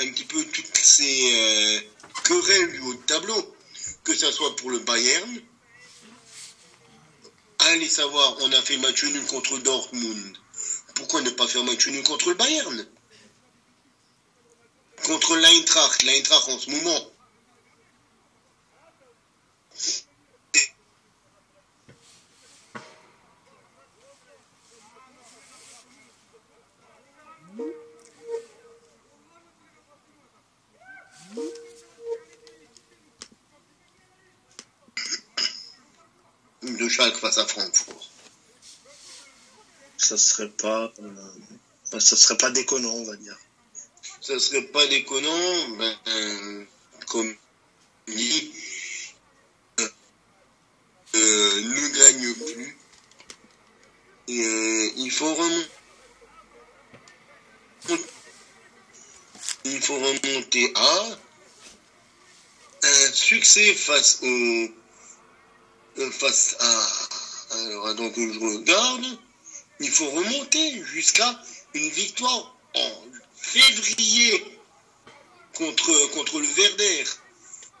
un petit peu toutes ces euh, querelles du haut de tableau que ça soit pour le Bayern. Allez savoir, on a fait match nul contre Dortmund. Pourquoi ne pas faire match nul contre le Bayern? Contre l'Eintracht, l'Eintracht en ce moment. De Schalke face à Francfort. Ça serait pas, euh, bah, ça serait pas déconnant, on va dire. ça serait pas déconnant, ben, euh, comme dit, euh, ne gagne plus. Et, euh, il faut remonter. Il faut remonter à un succès face au face à alors donc je regarde il faut remonter jusqu'à une victoire en février contre, contre le Werder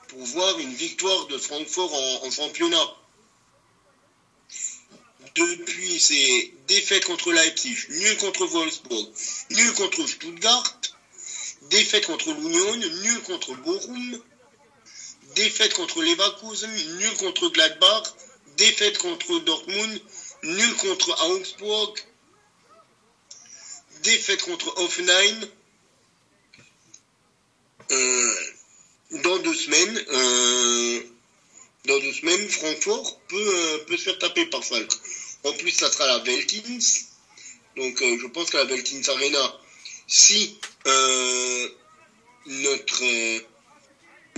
pour voir une victoire de Francfort en, championnat. Depuis, c'est défaite contre Leipzig, nul contre Wolfsburg, nul contre Stuttgart, défaite contre l'Union, nul contre Bochum, défaite contre Leverkusen, nul contre Gladbach, défaite contre Dortmund, nul contre Augsburg, défaite contre Hoffenheim. Euh, dans deux semaines, euh, dans deux semaines, Francfort peut, euh, peut se faire taper par Falk. En plus, ça sera la Velkins. Donc, je pense qu'à la Velkins Arena, si notre,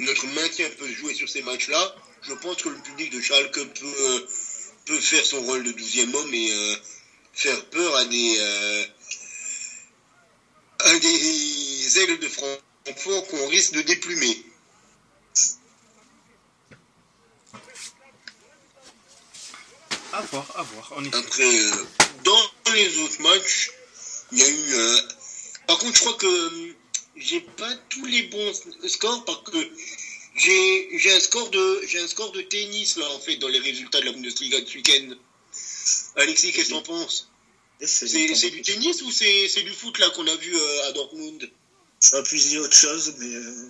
notre maintien peut jouer sur ces matchs-là, je pense que le public de Schalke peut, euh, peut faire son rôle de douzième homme et euh, faire peur à des, euh, à des ailes de Francfort qu'on risque de déplumer. À voir, à voir. En effet. Après, euh, dans les autres matchs, il y a eu. Par contre, je crois que j'ai pas tous les bons scores parce que j'ai j'ai un score de j'ai un score de tennis là en fait dans les résultats de la Bundesliga de ce week-end. Alexis, qu'est-ce que t'en penses? C'est- C'est c'est du tennis ou c'est c'est du foot là qu'on a vu euh, à Dortmund? J'aurais pu dire autre chose, mais, euh,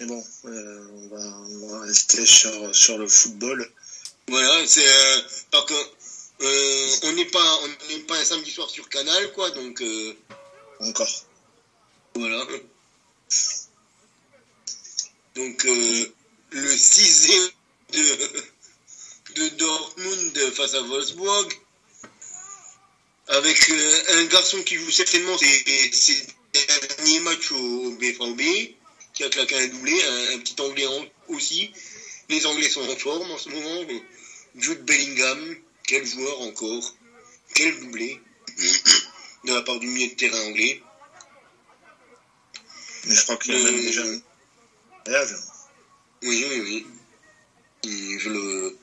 mais bon, euh, on, va, on va rester sur, sur le football. Voilà, c'est parce que on n'est pas on n'est pas un samedi soir sur Canal quoi donc. Encore. Voilà. Donc, euh, le 6 de, de Dortmund face à Wolfsburg, avec euh, un garçon qui joue certainement ses, derniers matchs au, BVB, qui a claqué un doublé, un, petit anglais aussi. Les Anglais sont en forme en ce moment. Jude Bellingham, quel joueur encore, quel doublé de la part du milieu de terrain anglais. Mais je crois qu'il y a Euh, même déjà un. Oui, oui, oui. je le,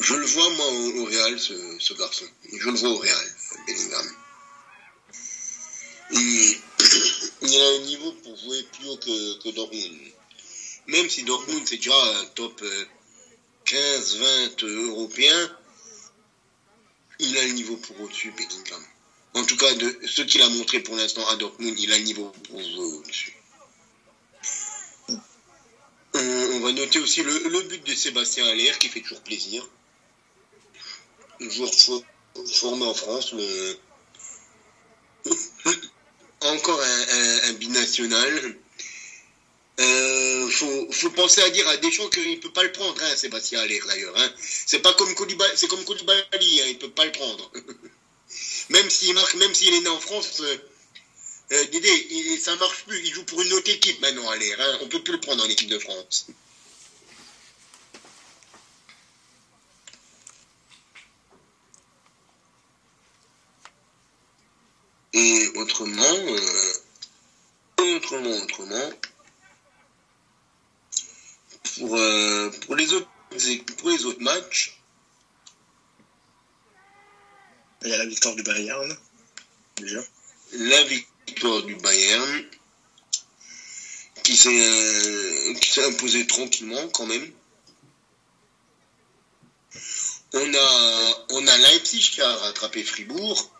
je le vois, moi, au, Real, ce, garçon. Je le vois au Real, Bellingham. il a un niveau pour jouer plus haut que, Dortmund. Même si Dortmund, c'est déjà un top 15-20 euh, européen, il a le niveau pour au-dessus, Bellingham. En tout cas, de ce qu'il a montré pour l'instant à Dortmund, il a le niveau pour jouer au-dessus. On, va noter aussi le, but de Sébastien Aller qui fait toujours plaisir. Joueur formé en France, mais encore un, binational. Euh, faut, penser à dire à Deschamps qu'il ne peut pas le prendre, hein, Sébastien Aller d'ailleurs. Hein. C'est pas comme Koulibaly, c'est comme Koulibaly, hein, il ne peut pas le prendre. même s'il marque, même s'il est né en France, euh, euh, Dédé, ça marche plus. Il joue pour une autre équipe maintenant, allez. Hein. On peut plus le prendre en équipe de France. Et autrement, euh, autrement, autrement, pour, pour, les autres, pour les autres matchs, il y a la victoire du Bayern. La victoire du Bayern qui s'est euh, qui imposé tranquillement quand même. On a Leipzig qui a rattrapé Fribourg.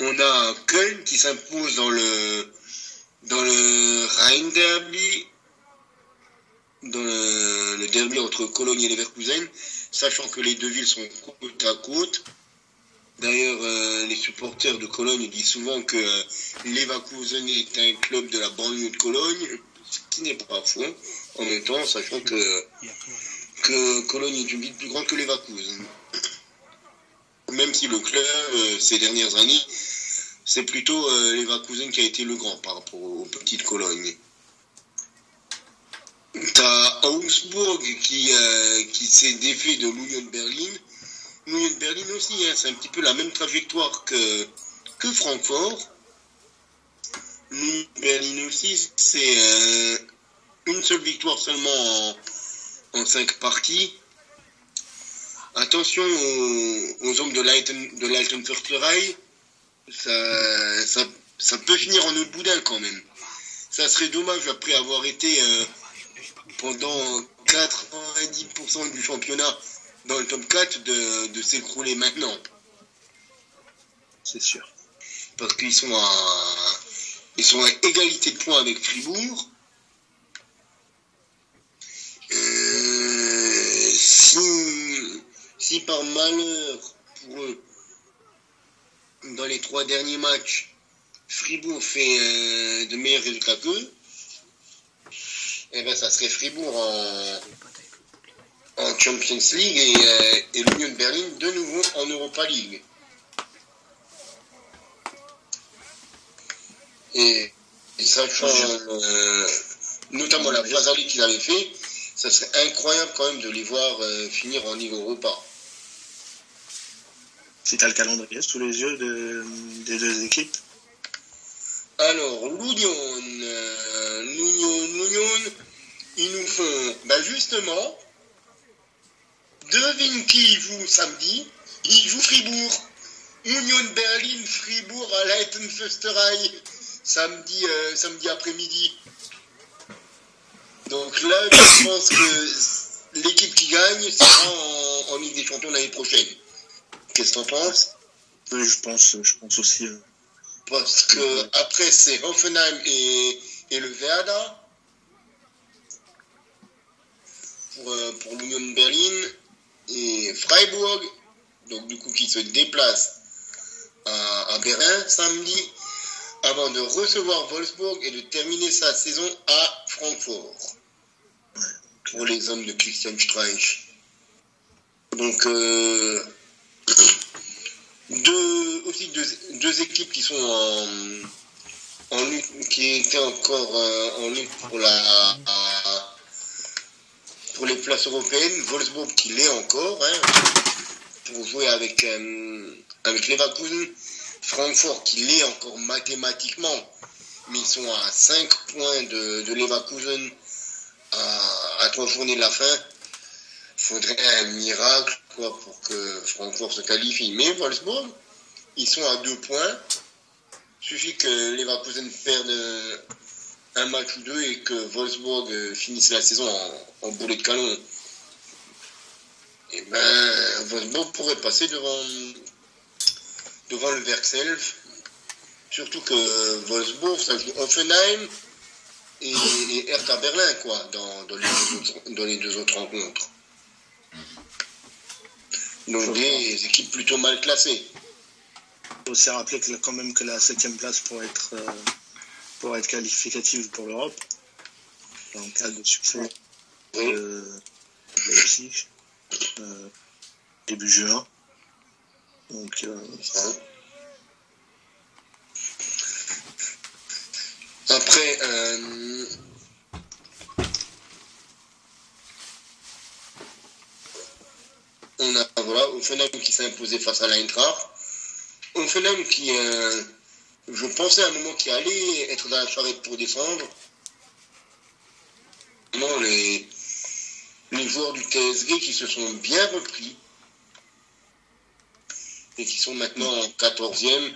On a Köln qui s'impose dans le dans le Rhein Derby dans le, derby entre Cologne et Leverkusen, sachant que les deux villes sont côte à côte. D'ailleurs, euh, les supporters de Cologne disent souvent que euh, est un club de la banlieue de Cologne, ce qui n'est pas faux, en même temps, sachant que, que Cologne est une ville plus grande que Leverkusen. Même si le club, euh, ces dernières années, c'est plutôt Leverkusen qui a été le grand par rapport aux petites Cologne. T'as Augsburg qui, qui s'est défait de l'Union de Berlin de Berlin aussi, hein. c'est un petit peu la même trajectoire que, que Francfort. Berlin aussi, c'est euh, une seule victoire seulement en, cinq parties. Attention aux, hommes de l'Alten de ça, ça, ça, peut finir en autre boudin quand même. Ça serait dommage après avoir été euh, pendant 90% du championnat dans le top 4 de, s'écrouler maintenant. C'est sûr. Parce qu'ils sont à, ils sont à égalité de points avec Fribourg. Euh, si, si par malheur pour eux, dans les trois derniers matchs, Fribourg fait euh, de meilleurs résultats qu'eux, eh ben ça serait Fribourg en, en Champions League et, euh, et l'Union de Berlin de nouveau en Europa League. Et, sachant euh, notamment la League qu'ils avaient fait, ça serait incroyable quand même de les voir euh, finir en Ligue Europa. Si tu le calendrier sous les yeux des deux équipes Alors, l'Union, l'Union, l'Union, ils nous font, bah justement, Devine qui joue samedi Il joue Fribourg. Union Berlin, Fribourg à Leitenfesterei, samedi, euh, samedi après-midi. Donc là, je pense que l'équipe qui gagne sera en, Ligue des Champions l'année prochaine. Qu'est-ce que t'en penses? Je pense, je pense aussi. Euh, Parce que après c'est Hoffenheim et, et le Werder pour, euh, pour l'Union Berlin et Freiburg, donc du coup qui se déplace à, Berlin samedi, avant de recevoir Wolfsburg et de terminer sa saison à Francfort pour les hommes de Christian Streich. Donc euh, deux, aussi deux, équipes qui sont en, qui étaient encore euh, en lutte pour la pour les places européennes. Wolfsburg qui l'est encore, hein, pour jouer avec, euh, avec Leverkusen. Francfort qui l'est encore mathématiquement, mais ils sont à 5 points de, de Leverkusen, à, à trois journées de la fin, il faudrait un miracle quoi, pour que Francfort se qualifie. Mais Wolfsburg, ils sont à deux points. Il suffit que Leverkusen perde un match ou deux et que Wolfsburg finisse la saison en, boulet de canon. Et ben, Wolfsburg pourrait passer devant, devant le Verkself. Surtout que Wolfsburg, ça joue Offenheim et, et Hertha Berlin, quoi, dans, dans, les deux autres, dans les deux autres rencontres. Donc des équipes plutôt mal classées. Faut aussi rappeler que, quand même que la septième place pourrait être, euh, pour être qualificative pour l'Europe, en cas de succès de Leipzig, euh, début juin. Donc, euh, Après, euh, on a voilà, Offenheim qui s'est imposé face à l'Eintracht. Offenheim qui, euh, je pensais à un moment qu'il allait être dans la charrette pour descendre. Non, les, les joueurs du TSG qui se sont bien repris et qui sont maintenant en 14e.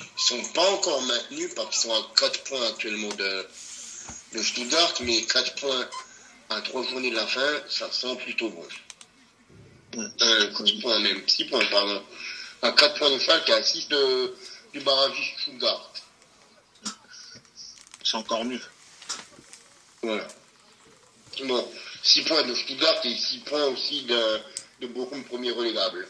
Ils sont pas encore maintenus parce qu'ils sont à 4 points actuellement de, de Stuttgart, mais 4 points à 3 journées de la fin, ça sent plutôt bon. Euh, 6 points même, 6 points, pardon. À 4 points de Falk et à 6 de, du barragiste Stuttgart. C'est encore mieux. Voilà. Bon, 6 points de Stuttgart et 6 points aussi de, de Bochum, premier relégable.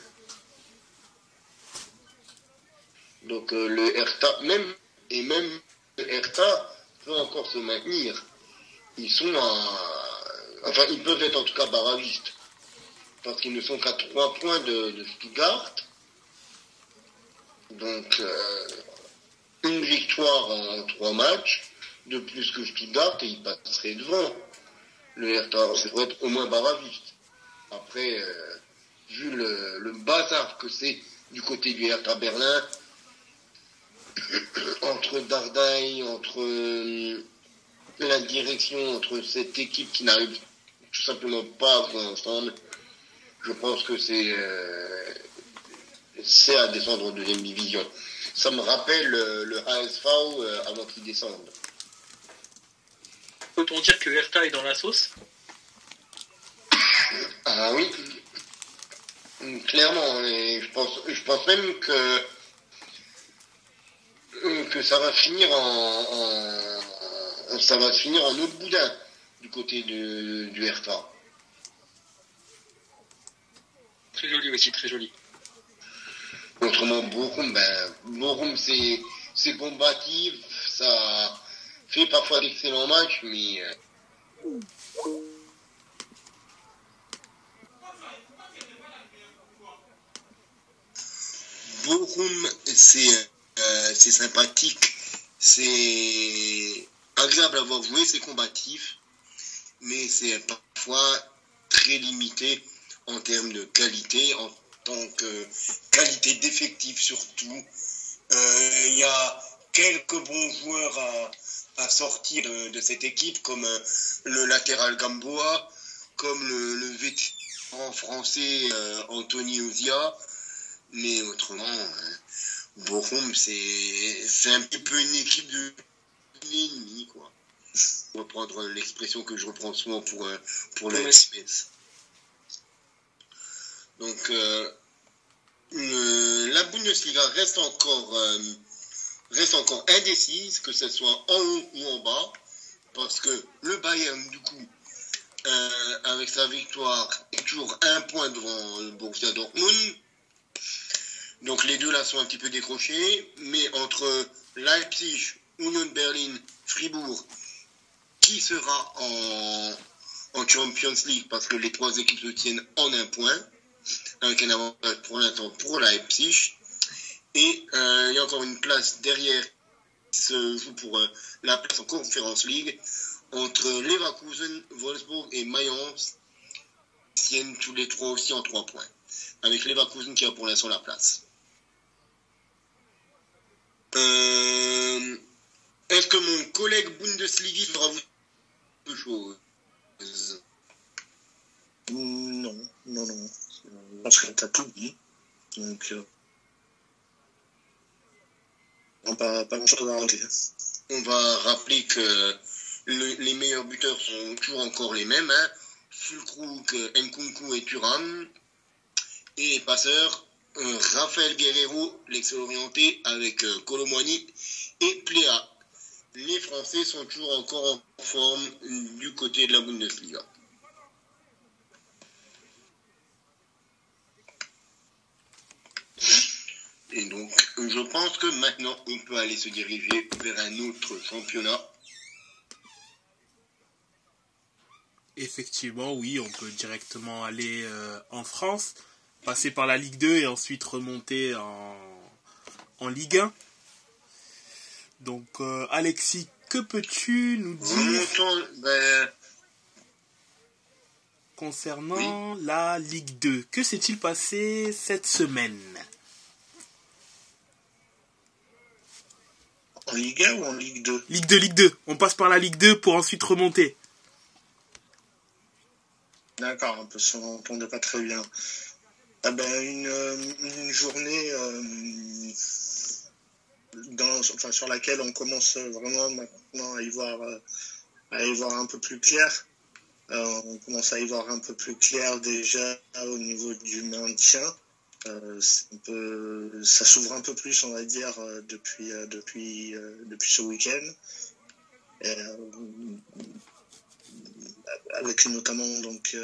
Donc euh, le Hertha, même, et même le Hertha peut encore se maintenir. Ils sont à, enfin ils peuvent être en tout cas barragistes. Parce qu'ils ne sont qu'à 3 points de, de Stuttgart. Donc euh, une victoire en 3 matchs, de plus que Stuttgart, et ils passeraient devant. Le Hertha devrait être au moins barragiste. Après, euh, vu le, le bazar que c'est du côté du Hertha Berlin, entre Dardaille, entre euh, la direction, entre cette équipe qui n'arrive tout simplement pas à ensemble, je pense que c'est euh, c'est à descendre en deuxième division. Ça me rappelle euh, le ASV euh, avant qu'il descende. Peut-on dire que Hertha est dans la sauce? Ah oui, clairement. Et je pense, je pense même que que ça va finir en, en, ça va finir en autre boudin du côté de, du Hertha. Très joli aussi, très joli. Autrement, Bochum, ben, Bochum c'est, combatif, ça fait parfois d'excellents matchs, mais euh, Bochum, c'est euh, sympathique, c'est agréable à voir jouer, c'est combatif, mais c'est parfois très limité en termes de qualité, en tant que qualité d'effectif surtout. Euh, Il y a quelques bons joueurs à, à sortir de, de, cette équipe, comme euh, le latéral Gamboa, comme le, le vétéran français euh, Anthony Ozia, mais autrement, euh, Bochum, c'est, un petit peu une équipe de l'ennemi, quoi. Pour reprendre l'expression que je reprends souvent pour, euh, pour le SPS. Donc, euh, la Bundesliga reste encore, euh, reste encore indécise, que ce soit en haut ou en bas, parce que le Bayern, du coup, euh, avec sa victoire, est toujours un point devant le Borussia Dortmund. Donc les deux là sont un petit peu décrochés, mais entre Leipzig, Union Berlin, Fribourg, qui sera en Champions League parce que les trois équipes se tiennent en un point, avec un avantage pour l'instant pour Leipzig. Et euh, il y a encore une place derrière qui se joue pour euh, la place en Conference League entre Leverkusen, Wolfsburg et Mayence, tiennent tous les trois aussi en trois points, avec Leverkusen qui a pour l'instant la place. Euh, Est-ce que mon collègue Bundesliga fera vous quelque chose non, non. Je On va rappeler que le- les meilleurs buteurs sont toujours encore les mêmes. Hein. Fulkrug, Nkunku et Thuram. Et les passeurs, euh, Raphaël Guerrero, l'excellent-orienté, avec euh, et Pléa. Les Français sont toujours encore en forme du côté de la Bundesliga. Et donc, je pense que maintenant, on peut aller se diriger vers un autre championnat. Effectivement, oui, on peut directement aller euh, en France, passer par la Ligue 2 et ensuite remonter en, en Ligue 1. Donc, euh, Alexis, que peux-tu nous dire ben, concernant la Ligue 2 Que s'est-il passé cette semaine? En Ligue 1 ou en Ligue 2 Ligue 2, Ligue 2. On passe par la Ligue 2 pour ensuite remonter. D'accord, parce qu'on n'entendait pas très bien. Ah ben, une, euh, une journée euh, dans, enfin, sur laquelle on commence vraiment maintenant à y voir, euh, à y voir un peu plus clair. Euh, on commence à y voir un peu plus clair déjà au niveau du maintien. Euh, ça s'ouvre un peu plus, on va dire, euh, depuis, euh, depuis, depuis ce week-end. Avec notamment donc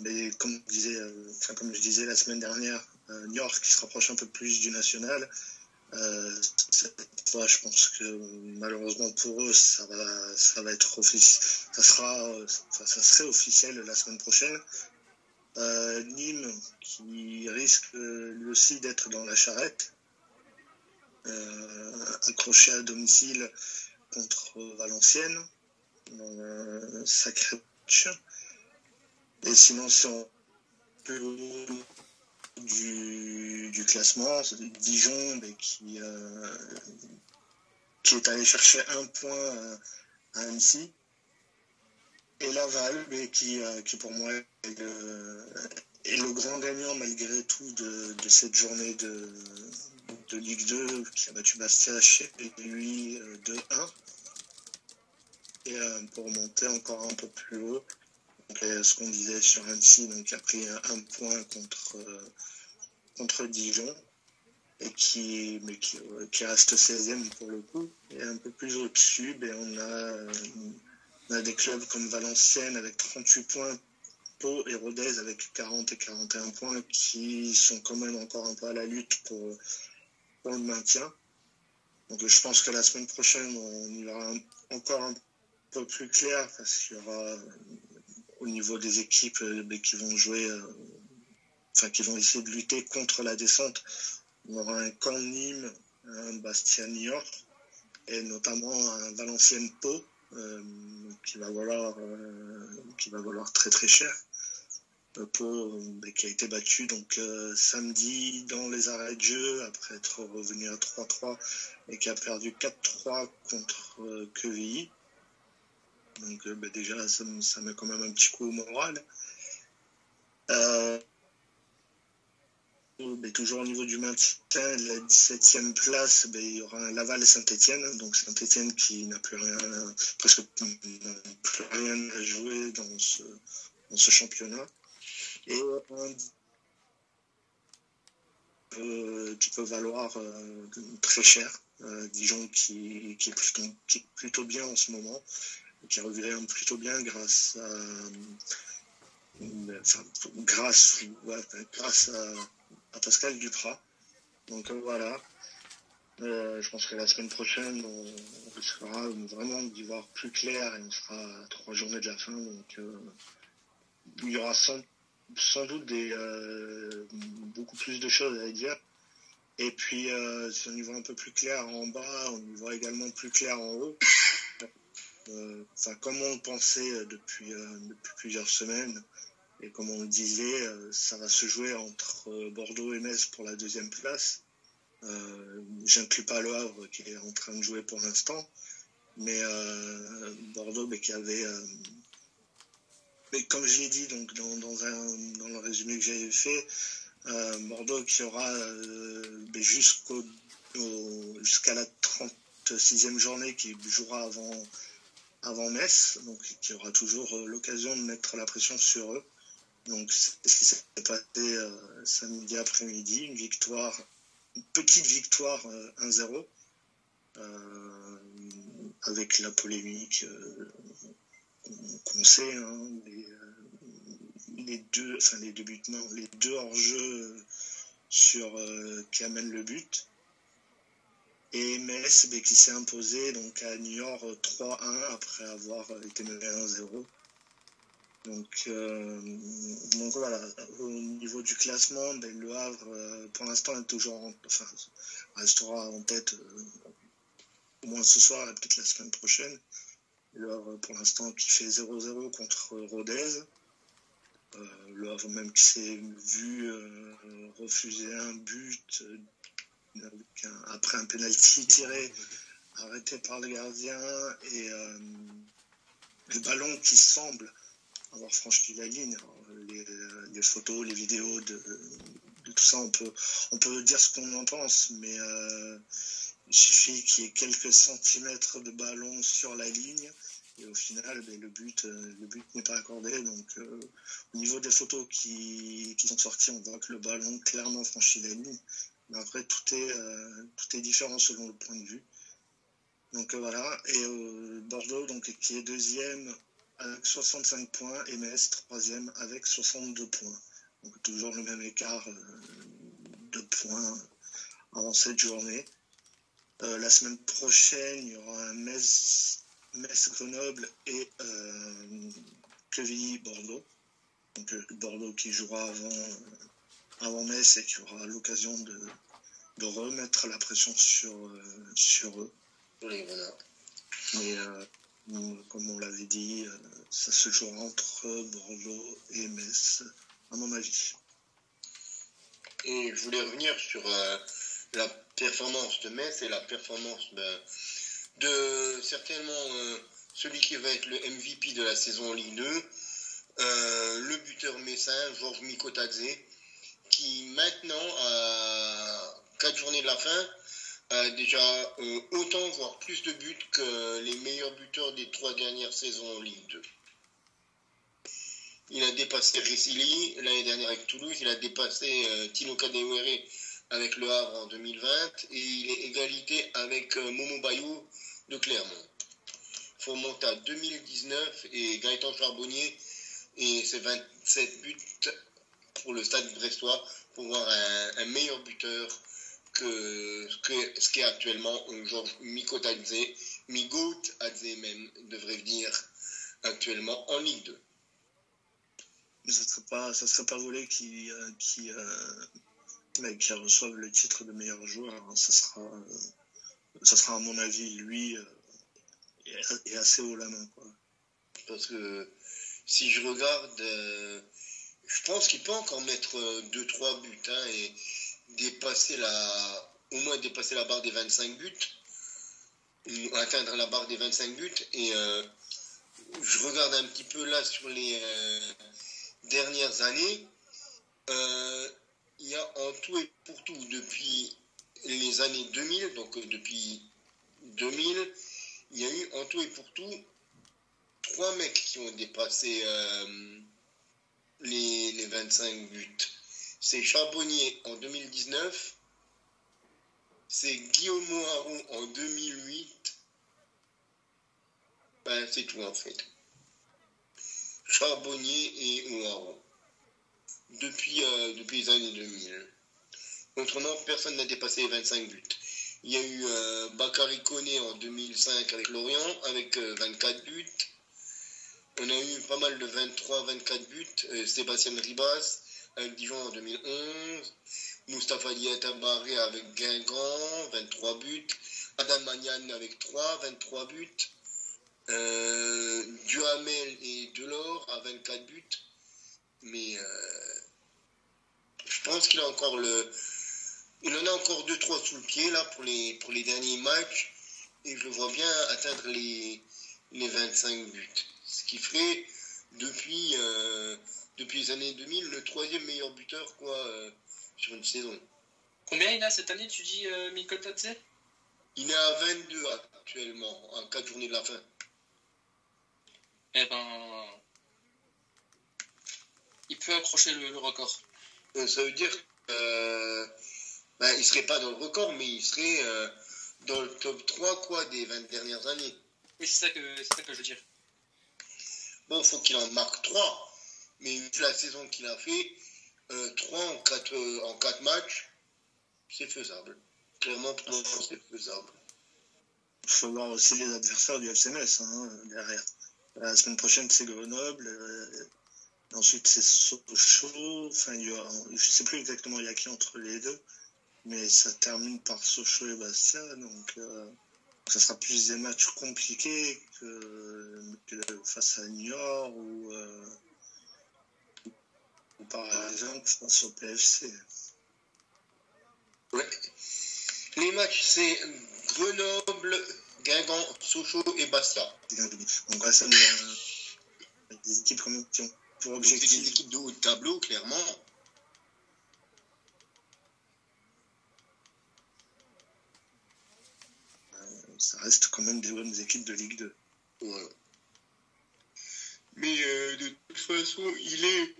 mais comme je disais enfin comme je disais la semaine dernière New York qui se rapproche un peu plus du national cette fois je pense que malheureusement pour eux ça va ça va être officiel ça sera ça serait officiel la semaine prochaine Euh, Nîmes qui risque lui aussi d'être dans la charrette euh, accroché à domicile contre Valenciennes euh, sacré match. Et sinon, si on haut du, du classement, Dijon mais qui, euh, qui est allé chercher un point à Annecy. Et Laval, qui, euh, qui pour moi est le, grand gagnant malgré tout de, cette journée de, de Ligue 2 qui a battu Bastia chez lui euh, 2-1 et euh, pour monter encore un peu plus haut. Euh, ce qu'on disait sur Annecy, donc qui a pris un, point contre, euh, contre Dijon et qui, mais qui, euh, reste 16e pour le coup. Et un peu plus au-dessus, ben, on, a, euh, on a des clubs comme Valenciennes avec 38 points, Pau et Rodez avec 40 et 41 points qui sont quand même encore un peu à la lutte pour, le maintien. Donc je pense que la semaine prochaine, on y verra un- encore un peu plus clair parce qu'il y aura au niveau des équipes euh, qui vont jouer, euh, enfin qui vont essayer de lutter contre la descente. On aura un camp Nîmes, un Bastia York et notamment un Valenciennes Pau qui va valoir euh, qui va valoir très très cher. Euh, Pau euh, qui a été battu donc euh, samedi dans les arrêts de jeu après être revenu à 3-3 et qui a perdu 4-3 contre euh. Donc euh, ben, déjà, ça, ça met quand même un petit coup au moral. Euh, toujours au niveau du maintien, la 17e place, ben, il y aura un Laval et Saint-Etienne. Donc Saint-Etienne qui n'a plus rien, plus rien à jouer dans ce, dans ce championnat. Et un euh, qui peut valoir euh, très cher. Euh, Dijon qui, qui, est plutôt, plutôt bien en ce moment, qui revient plutôt bien grâce à, euh, enfin, grâce, grâce à, à Pascal Duprat. Donc euh, voilà. Euh, je pense que la semaine prochaine, on, risquera vraiment d'y voir plus clair on sera à trois journées de la fin. Donc euh, il y aura sans, doute beaucoup plus de choses à dire. Et puis, si on y voit un peu plus clair en bas, on y voit également plus clair en haut. Enfin, comme on le pensait depuis plusieurs semaines, et comme on le disait, euh, ça va se jouer entre euh, Bordeaux et Metz pour la deuxième place. Euh, J'inclus pas le Havre qui est en train de jouer pour l'instant, mais Bordeaux mais qui avait mais comme je l'ai dit donc dans, dans, le résumé que j'avais fait, Bordeaux qui aura jusqu'à la 36e journée qui jouera avant, avant Metz, donc qui aura toujours l'occasion de mettre la pression sur eux. Donc c'est ce qui s'est passé samedi après-midi, une victoire, une petite victoire 1-0, avec la polémique qu'on sait, hein, les, deux, enfin les deux buts, les deux hors-jeu sur qui amènent le but. Et Metz qui s'est imposé donc à York 3-1 après avoir été mené 1-0. Donc, euh, donc, voilà, au niveau du classement, ben, le Havre euh, pour l'instant est toujours en, enfin, restera en tête euh, au moins ce soir et peut-être la semaine prochaine. Le Havre pour l'instant qui fait 0-0 contre Rodez. le Havre même qui s'est vu refuser un but après un penalty tiré, arrêté par le gardien et le ballon qui semble avoir franchi la ligne. Les, photos, les vidéos de, tout ça, on peut, on peut dire ce qu'on en pense, mais euh, il suffit qu'il y ait quelques centimètres de ballon sur la ligne et au final, ben, le but, euh, le but n'est pas accordé. Donc, au niveau des photos qui, qui, sont sorties, on voit que le ballon clairement franchit la ligne. Mais après, tout est, euh, tout est différent selon le point de vue. Donc euh, voilà. Et euh, Bordeaux, donc, qui est deuxième avec 65 points, et Metz, troisième avec 62 points. Donc toujours le même écart de points avant cette journée. la semaine prochaine, il y aura un Metz, Grenoble et Quevilly-Bordeaux. Donc Bordeaux qui jouera avant avant Metz et qui aura l'occasion de, de, remettre la pression sur, euh, sur eux. Oui, voilà. Mais euh, comme on l'avait dit, euh, ça se jouera entre Bordeaux et Metz, à mon avis. Et je voulais revenir sur la performance de Metz et la performance de, certainement celui qui va être le MVP de la saison en Ligue 2, le buteur messin, Georges Mikotadze, qui maintenant, à quatre journées de la fin, a déjà euh, autant, voire plus de buts que les meilleurs buteurs des trois dernières saisons en Ligue 2. Il a dépassé Ricili l'année dernière avec Toulouse, il a dépassé euh, Tino Kadewere avec Le Havre en 2020 et il est égalité avec euh, Momo Bayou de Clermont. Il faut à 2019 et Gaëtan Charbonnier et ses 27 buts pour le stade brestois pour voir un, meilleur buteur que, que ce qu'est actuellement Georges Mikotadze, Migot même, devrait dire actuellement en Ligue 2. Mais ça ne serait pas, ça serait pas volé qui, euh, qui, euh, qui reçoive le titre de meilleur joueur. Hein. Ça sera, euh, ça sera à mon avis lui et, assez haut la main. Quoi. Parce que si je regarde je pense qu'il peut encore mettre 2-3 euh, buts hein, et dépasser la, au moins dépasser la barre des 25 buts, atteindre la barre des 25 buts. Et euh, je regarde un petit peu là sur les euh, dernières années. il y a en tout et pour tout, depuis les années 2000, donc depuis 2000, il y a eu en tout et pour tout trois mecs qui ont dépassé les, 25 buts. C'est Charbonnier en 2019, c'est Guillaume Moharou en 2008. Ben, c'est tout en fait. Charbonnier et Moharou. Depuis, euh, depuis les années 2000. Autrement, personne n'a dépassé les 25 buts. Il y a eu euh, Bakary en 2005 avec Lorient, avec 24 euh, buts. On a eu pas mal de 23-24 buts. Euh, Sébastien Ribas avec Dijon en 2011. Moustapha Diatabaré avec Guingamp, 23 buts. Adam Magnan avec 3, 23 buts. Euh, Duhamel et Delors à 24 buts. Mais euh, je pense qu'il a encore le. Il en a encore 2-3 sous le pied là pour les, derniers matchs. Et je vois bien atteindre les, les 25 buts. Ce qui ferait depuis, euh, depuis les années 2000, le troisième meilleur buteur quoi, euh, sur une saison. Combien il a cette année, tu dis, euh, Mikol Tadze Il est à 22 actuellement, à 4 journées de la fin. Eh ben. Il peut accrocher le, le record. Ça veut dire qu'il ben, il serait pas dans le record, mais il serait euh, dans le top 3 quoi, des 20 dernières années. Oui, c'est ça, que, c'est ça que je veux dire. Bon, il faut qu'il en marque 3, mais vu la saison qu'il a fait, euh, 3 en 4, euh, en 4 matchs, c'est faisable. Clairement, pour c'est faisable. Il faut voir aussi les adversaires du FCMS hein, derrière. La semaine prochaine, c'est Grenoble. euh, ensuite, c'est Sochaux. Enfin, je sais plus exactement il y a qui entre les deux. Mais ça termine par Sochaux et Bastia. Donc, euh, ça sera plus des matchs compliqués que, face à Niort ou par exemple face au PFC. Ouais. Les matchs, c'est Grenoble, Guingamp, Sochaux et Bastia. Donc, nous, euh, des équipes qui ont pour Donc, c'est des objectif équipes de haut de tableau, clairement. ça reste quand même des bonnes équipes de Ligue 2. Voilà. Mais euh, de toute façon, il est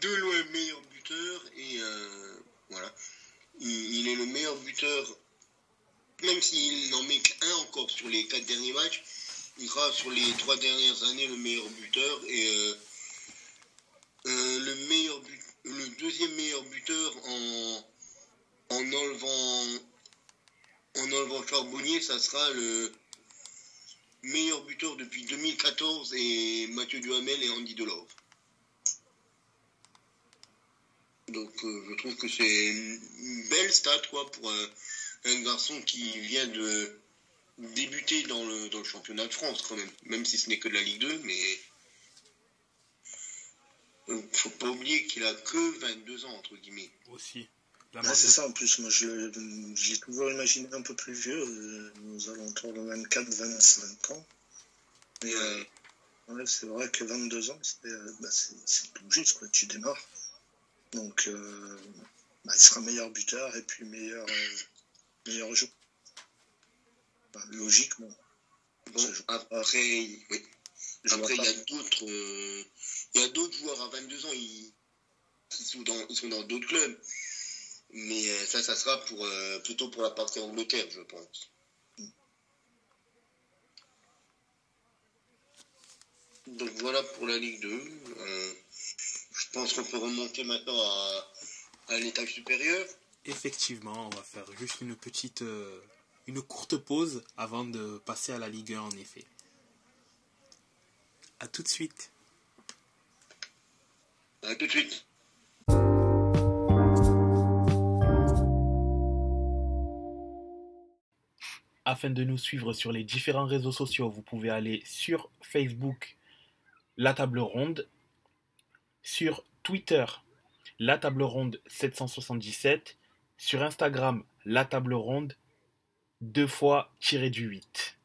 de loin meilleur buteur et euh, voilà. Il, est le meilleur buteur, même s'il n'en met qu'un encore sur les quatre derniers matchs, il sera sur les trois dernières années le meilleur buteur et euh, euh, le deuxième meilleur buteur en, en enlevant en enlevant Charbonnier, ça sera le meilleur buteur depuis 2014 et Mathieu Duhamel et Andy Delors. Donc euh, je trouve que c'est une belle stat quoi pour un, un garçon qui vient de débuter dans le, dans le championnat de France quand même, même si ce n'est que de la Ligue 2, mais euh, faut pas oublier qu'il a que 22 ans entre guillemets. Aussi. Ah, c'est ça, en plus, moi je, l'ai toujours imaginé un peu plus vieux, euh, aux alentours de 24-25 ans. Mais euh, ouais, c'est vrai que 22 ans, c'est bah, c'est- c'est tout juste, quoi, tu démarres. Donc, euh, bah, il sera meilleur buteur et puis meilleur, euh, meilleur jeu. Bah, logiquement. Bon, après, oui. Après, il y a d'autres, euh, il y a d'autres joueurs à 22 ans, ils, qui sont dans, ils sont dans d'autres clubs. Mais ça, ça sera pour, euh, plutôt pour la partie Angleterre, je pense. Donc voilà pour la Ligue 2. Euh, je pense qu'on peut remonter maintenant à, à l'étage supérieur. Effectivement, on va faire juste une petite, euh, une courte pause avant de passer à la Ligue 1 en effet. À tout de suite. À tout de suite. Afin de nous suivre sur les différents réseaux sociaux, vous pouvez aller sur Facebook, La Table Ronde, sur Twitter, La Table Ronde 777, sur Instagram, La Table Ronde, deux fois tiré du 8.